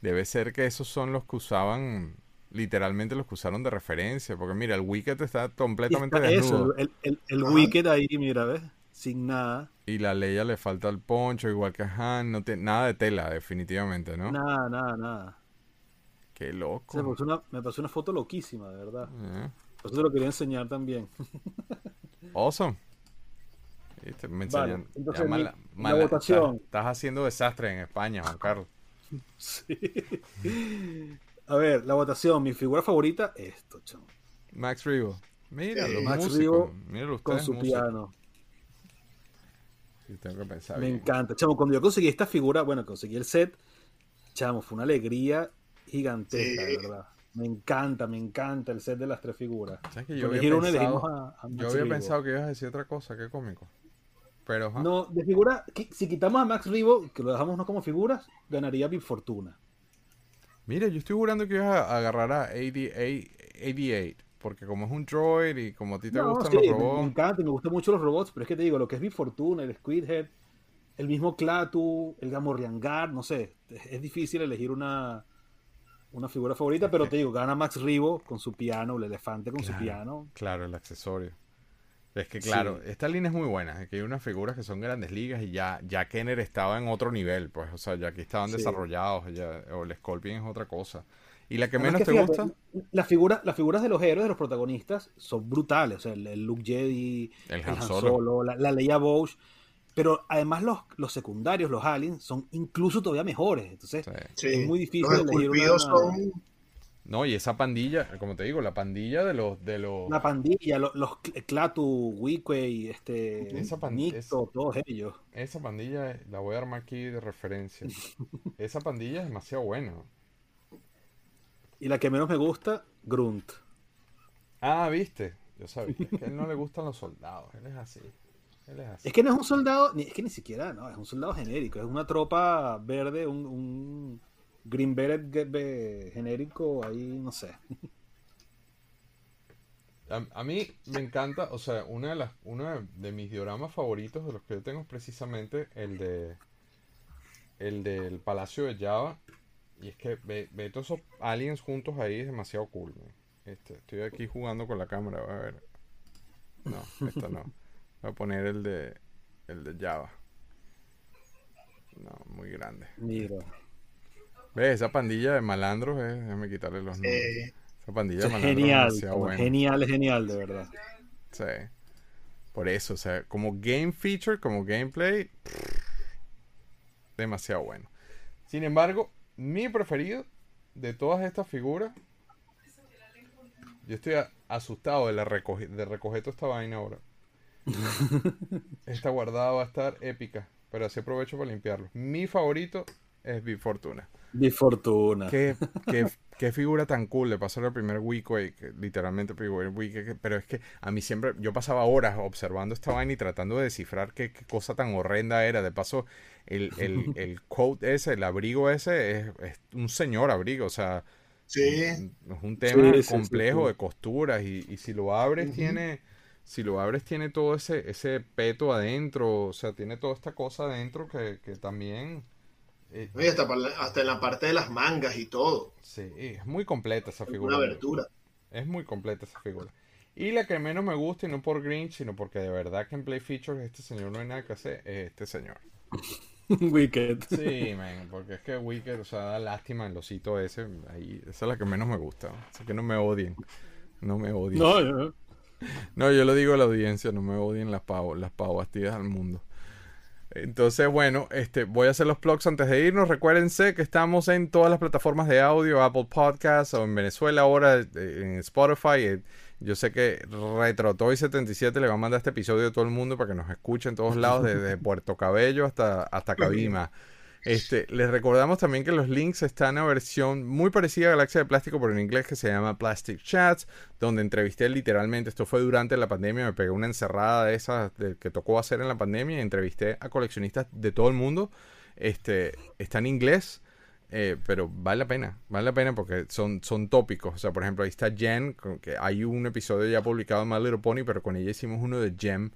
Debe ser que esos son los que usaban, literalmente los que usaron de referencia, porque mira, el Wicket está completamente está desnudo eso, el, el, el. Wicked ahí, mira, ¿ves? Sin nada. Y la Leia le falta el poncho, igual que a Han, no tiene nada de tela, definitivamente, ¿no? Nada, nada, nada. Qué O sea, me, loco. pasó una, me pasó una foto loquísima, de verdad. Eh, Por eso te lo quería enseñar también. Awesome. Me Vale, enseñan- entonces ya mi- mala- la votación. Estás, estás haciendo desastre en España, Juan Carlos. Sí. A ver, la votación. Mi figura favorita, esto, chamo. Max. Mira, Sí. los Max ustedes Con su piano. Sí, tengo que pensar Me bien. encanta. Chamo, cuando yo conseguí esta figura, bueno, conseguí el set, chamo, fue una alegría gigantesca, Sí. de verdad. Me encanta, me encanta el set de las tres figuras. ¿Sabes que yo había pensado- a- a Max Yo había pensado que ibas a decir otra cosa, qué cómico. Pero. No, de figura, si quitamos a Max Rivo, que lo dejamos no como figuras, ganaría Big Fortuna. Mira, yo estoy jurando que ibas a agarrar a 88, 88, porque como es un droid y como a ti te No, gustan sí, los me- me, robots. encanta, y me gustan mucho los robots, pero es que te digo, lo que es Big Fortuna, el Squidhead, el mismo Klaatu, el Gamorreangar, no sé, es, difícil elegir una, una figura favorita, pero te digo, gana Max Rivo con su piano, el elefante con su piano. Claro, el accesorio. Es que claro, Sí. esta línea es muy buena, es que hay unas figuras que son grandes ligas y ya, ya Kenner estaba en otro nivel, pues, o sea, ya aquí estaban Sí. desarrollados, ya, o el Scorpion es otra cosa. Y la que Además menos que te fíjate, gusta, Las figuras, las figuras de los héroes, de los protagonistas, son brutales. O sea, el, el Luke Jedi, el el Han Han Solo. Solo, la, la Leia Bouch. Pero además los, los secundarios, los aliens, son incluso todavía mejores. Entonces, Sí. Es muy difícil Los elegir una- son No, y esa pandilla, como te digo, la pandilla de los... De los... La pandilla, los, los Clatu, Wickway, este, Esa pan- Nicto, es- todos ellos. Esa pandilla, la voy a armar aquí de referencia. Esa pandilla es demasiado buena. Y la que menos me gusta, Grunt. Ah, viste. Yo sabía. Es que a él no le gustan los soldados. Él es así. Él es así. Es que no es un soldado, ni, es que ni siquiera, no, es un soldado genérico, es una tropa verde, un, un Green Beret ge- be- genérico, ahí no sé. A, a mí me encanta, o sea, una de las, uno de, de mis dioramas favoritos de los que yo tengo es precisamente el de el del Palacio de Java. Y es que ve, ve todos esos aliens juntos ahí es demasiado cool. Este, estoy aquí jugando con la cámara, voy a ver. No, esta no. Voy a poner el de el de Java. No, muy grande. Mira. ¿Ves? Esa pandilla de malandros, eh, déjame quitarle los nombres. Eh, Esa pandilla de Es malandros es genial, demasiado como buena. genial, genial, de verdad. Sí. Por eso, o sea, como game feature, como gameplay, pff, demasiado bueno. Sin embargo, mi preferido de todas estas figuras, yo estoy asustado de, la recoge- de recoger toda esta vaina ahora. esta guardada va a estar épica, pero así aprovecho para limpiarlo. Mi favorito es Big Fortuna. Mi fortuna. ¿Qué, qué, qué figura tan cool. Le pasó el primer Weekway, que literalmente primer Weekway, que- pero es que a mí siempre, yo pasaba horas observando esta vaina y tratando de descifrar qué, qué cosa tan horrenda era. De paso, el, el, el coat ese, el abrigo ese, es, es un señor abrigo, o sea, sí, es un tema Sí, sí, sí, complejo sí. de costuras y, y si lo abres Ujú. tiene, si lo abres tiene todo ese, ese peto adentro, o sea, tiene toda esta cosa adentro que, que también... eh, Oye, hasta, hasta en la parte de las mangas y todo. Sí, es muy completa esa figura. Una abertura. Es muy completa esa figura. Y la que menos me gusta, y no por Grinch, sino porque de verdad que en Play Features este señor no hay nada que hacer, es este señor. Wicked. Sí, man, porque es que Wicked, o sea, da lástima el osito ese. Ahí, esa es la que menos me gusta. Así que no me odien. No me odien. No, yo- No, yo lo digo a la audiencia, no me odien las pavos, las pavostidas al mundo. Entonces, bueno, este, voy a hacer los plugs antes de irnos. Recuérdense que estamos en todas las plataformas de audio, Apple Podcasts o en Venezuela ahora eh, en Spotify. Eh, Yo sé que RetroToy77 le va a mandar este episodio a todo el mundo para que nos escuche en todos lados, desde Puerto Cabello hasta, hasta Cabima. Este, les recordamos también que los links están a versión muy parecida a Galaxia de Plástico, pero en inglés que se llama Plastic Chats, donde entrevisté literalmente, esto fue durante la pandemia, me pegué una encerrada de esas que tocó hacer en la pandemia y entrevisté a coleccionistas de todo el mundo. Este, está en inglés, eh, pero vale la pena, vale la pena porque son, son tópicos. O sea, por ejemplo, ahí está Jen, que hay un episodio ya publicado en My Little Pony, pero con ella hicimos uno de Gem,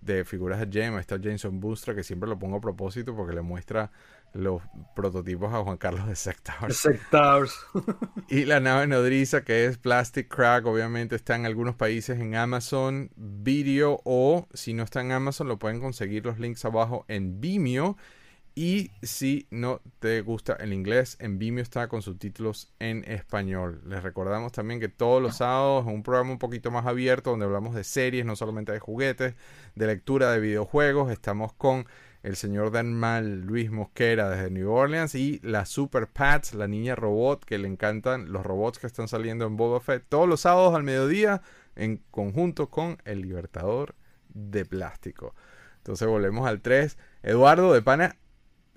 de figuras de Gem. Ahí está Jason Bustra, que siempre lo pongo a propósito porque le muestra los prototipos a Juan Carlos de Sectors. Sectors. Y la nave nodriza, que es Plastic Crack, obviamente está en algunos países en Amazon Video o si no está en Amazon lo pueden conseguir los links abajo en Vimeo. Y si no te gusta el inglés, en Vimeo está con subtítulos en español. Les recordamos también que todos los sábados es un programa un poquito más abierto donde hablamos de series, no solamente de juguetes, de lectura de videojuegos. Estamos con el señor Danmal Luis Mosquera desde New Orleans y la Super Pats, la niña robot que le encantan los robots que están saliendo en Boba Fett todos los sábados al mediodía en conjunto con el Libertador de Plástico. Entonces volvemos al 3. Eduardo de Pana,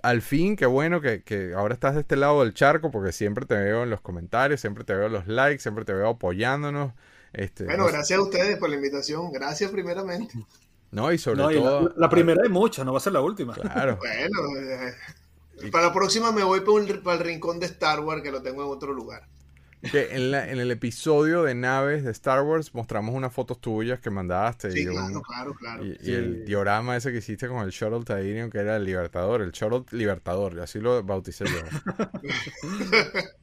al fin, qué bueno que, que ahora estás de este lado del charco porque siempre te veo en los comentarios, siempre te veo en los likes, siempre te veo apoyándonos. Este, Bueno, no- gracias a ustedes por la invitación. Gracias primeramente. no, y sobre No, y la, todo... la primera de muchas, no va a ser la última. Claro. Bueno, eh, para la próxima me voy para, un- para el rincón de Star Wars que lo tengo en otro lugar. Que en, la- en el episodio de naves de Star Wars mostramos unas fotos tuyas que mandaste Sí, y, un- claro, claro, claro. y- y Sí. el diorama ese que hiciste con el Shuttle Tydirium que era el Libertador, el Shuttle Libertador, así lo bauticé yo.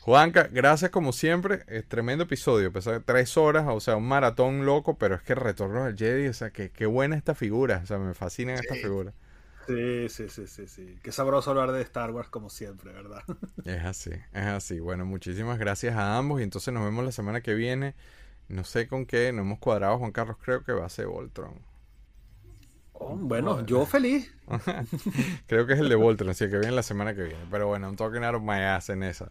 Juanca, gracias como siempre, es tremendo episodio, pesar de tres horas, o sea, un maratón loco, pero es que retorno del Jedi, o sea, que qué buena esta figura, o sea, me fascinan estas Sí. figuras. Sí, sí, sí, sí, sí. Qué sabroso hablar de Star Wars como siempre, ¿verdad? Es así, es así. Bueno, muchísimas gracias a ambos y entonces nos vemos la semana que viene. No sé con qué, no hemos cuadrado, Juan Carlos, creo que va a ser Voltron. Oh, bueno, yo feliz. creo que es el de Voltron, así que viene la semana que viene. Pero bueno, I'm talking out of my ass en esa.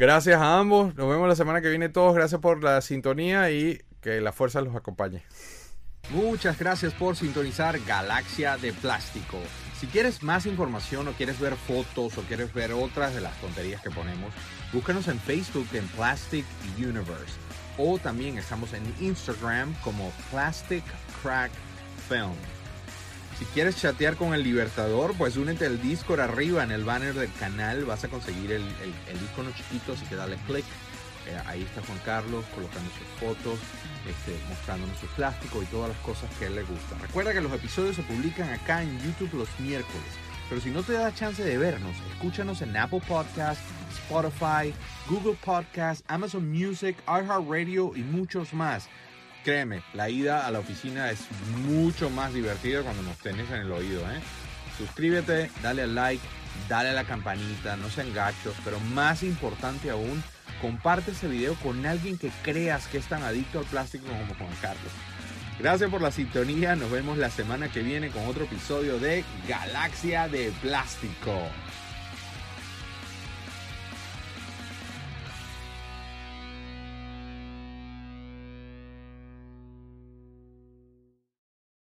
Gracias a ambos. Nos vemos la semana que viene todos. Gracias por la sintonía y que la fuerza los acompañe. Muchas gracias por sintonizar Galaxia de Plástico. Si quieres más información o quieres ver fotos o quieres ver otras de las tonterías que ponemos, búscanos en Facebook en Plastic Universe. O también estamos en Instagram como Plastic Crack Film. Si quieres chatear con el Libertador, pues únete al Discord arriba en el banner del canal. Vas a conseguir el, el, icono chiquito, así que dale click. Eh, ahí está Juan Carlos colocando sus fotos, este, mostrándonos su plástico y todas las cosas que a él le gustan. Recuerda que los episodios se publican acá en YouTube los miércoles. Pero si no te da chance de vernos, escúchanos en Apple Podcasts, Spotify, Google Podcasts, Amazon Music, iHeartRadio y muchos más. Créeme, la ida a la oficina es mucho más divertida cuando nos tenés en el oído. ¿eh? Suscríbete, dale al like, dale a la campanita, no sean gachos, pero más importante aún, comparte ese video con alguien que creas que es tan adicto al plástico como Juan Carlos. Gracias por la sintonía, nos vemos la semana que viene con otro episodio de Galaxia de Plástico.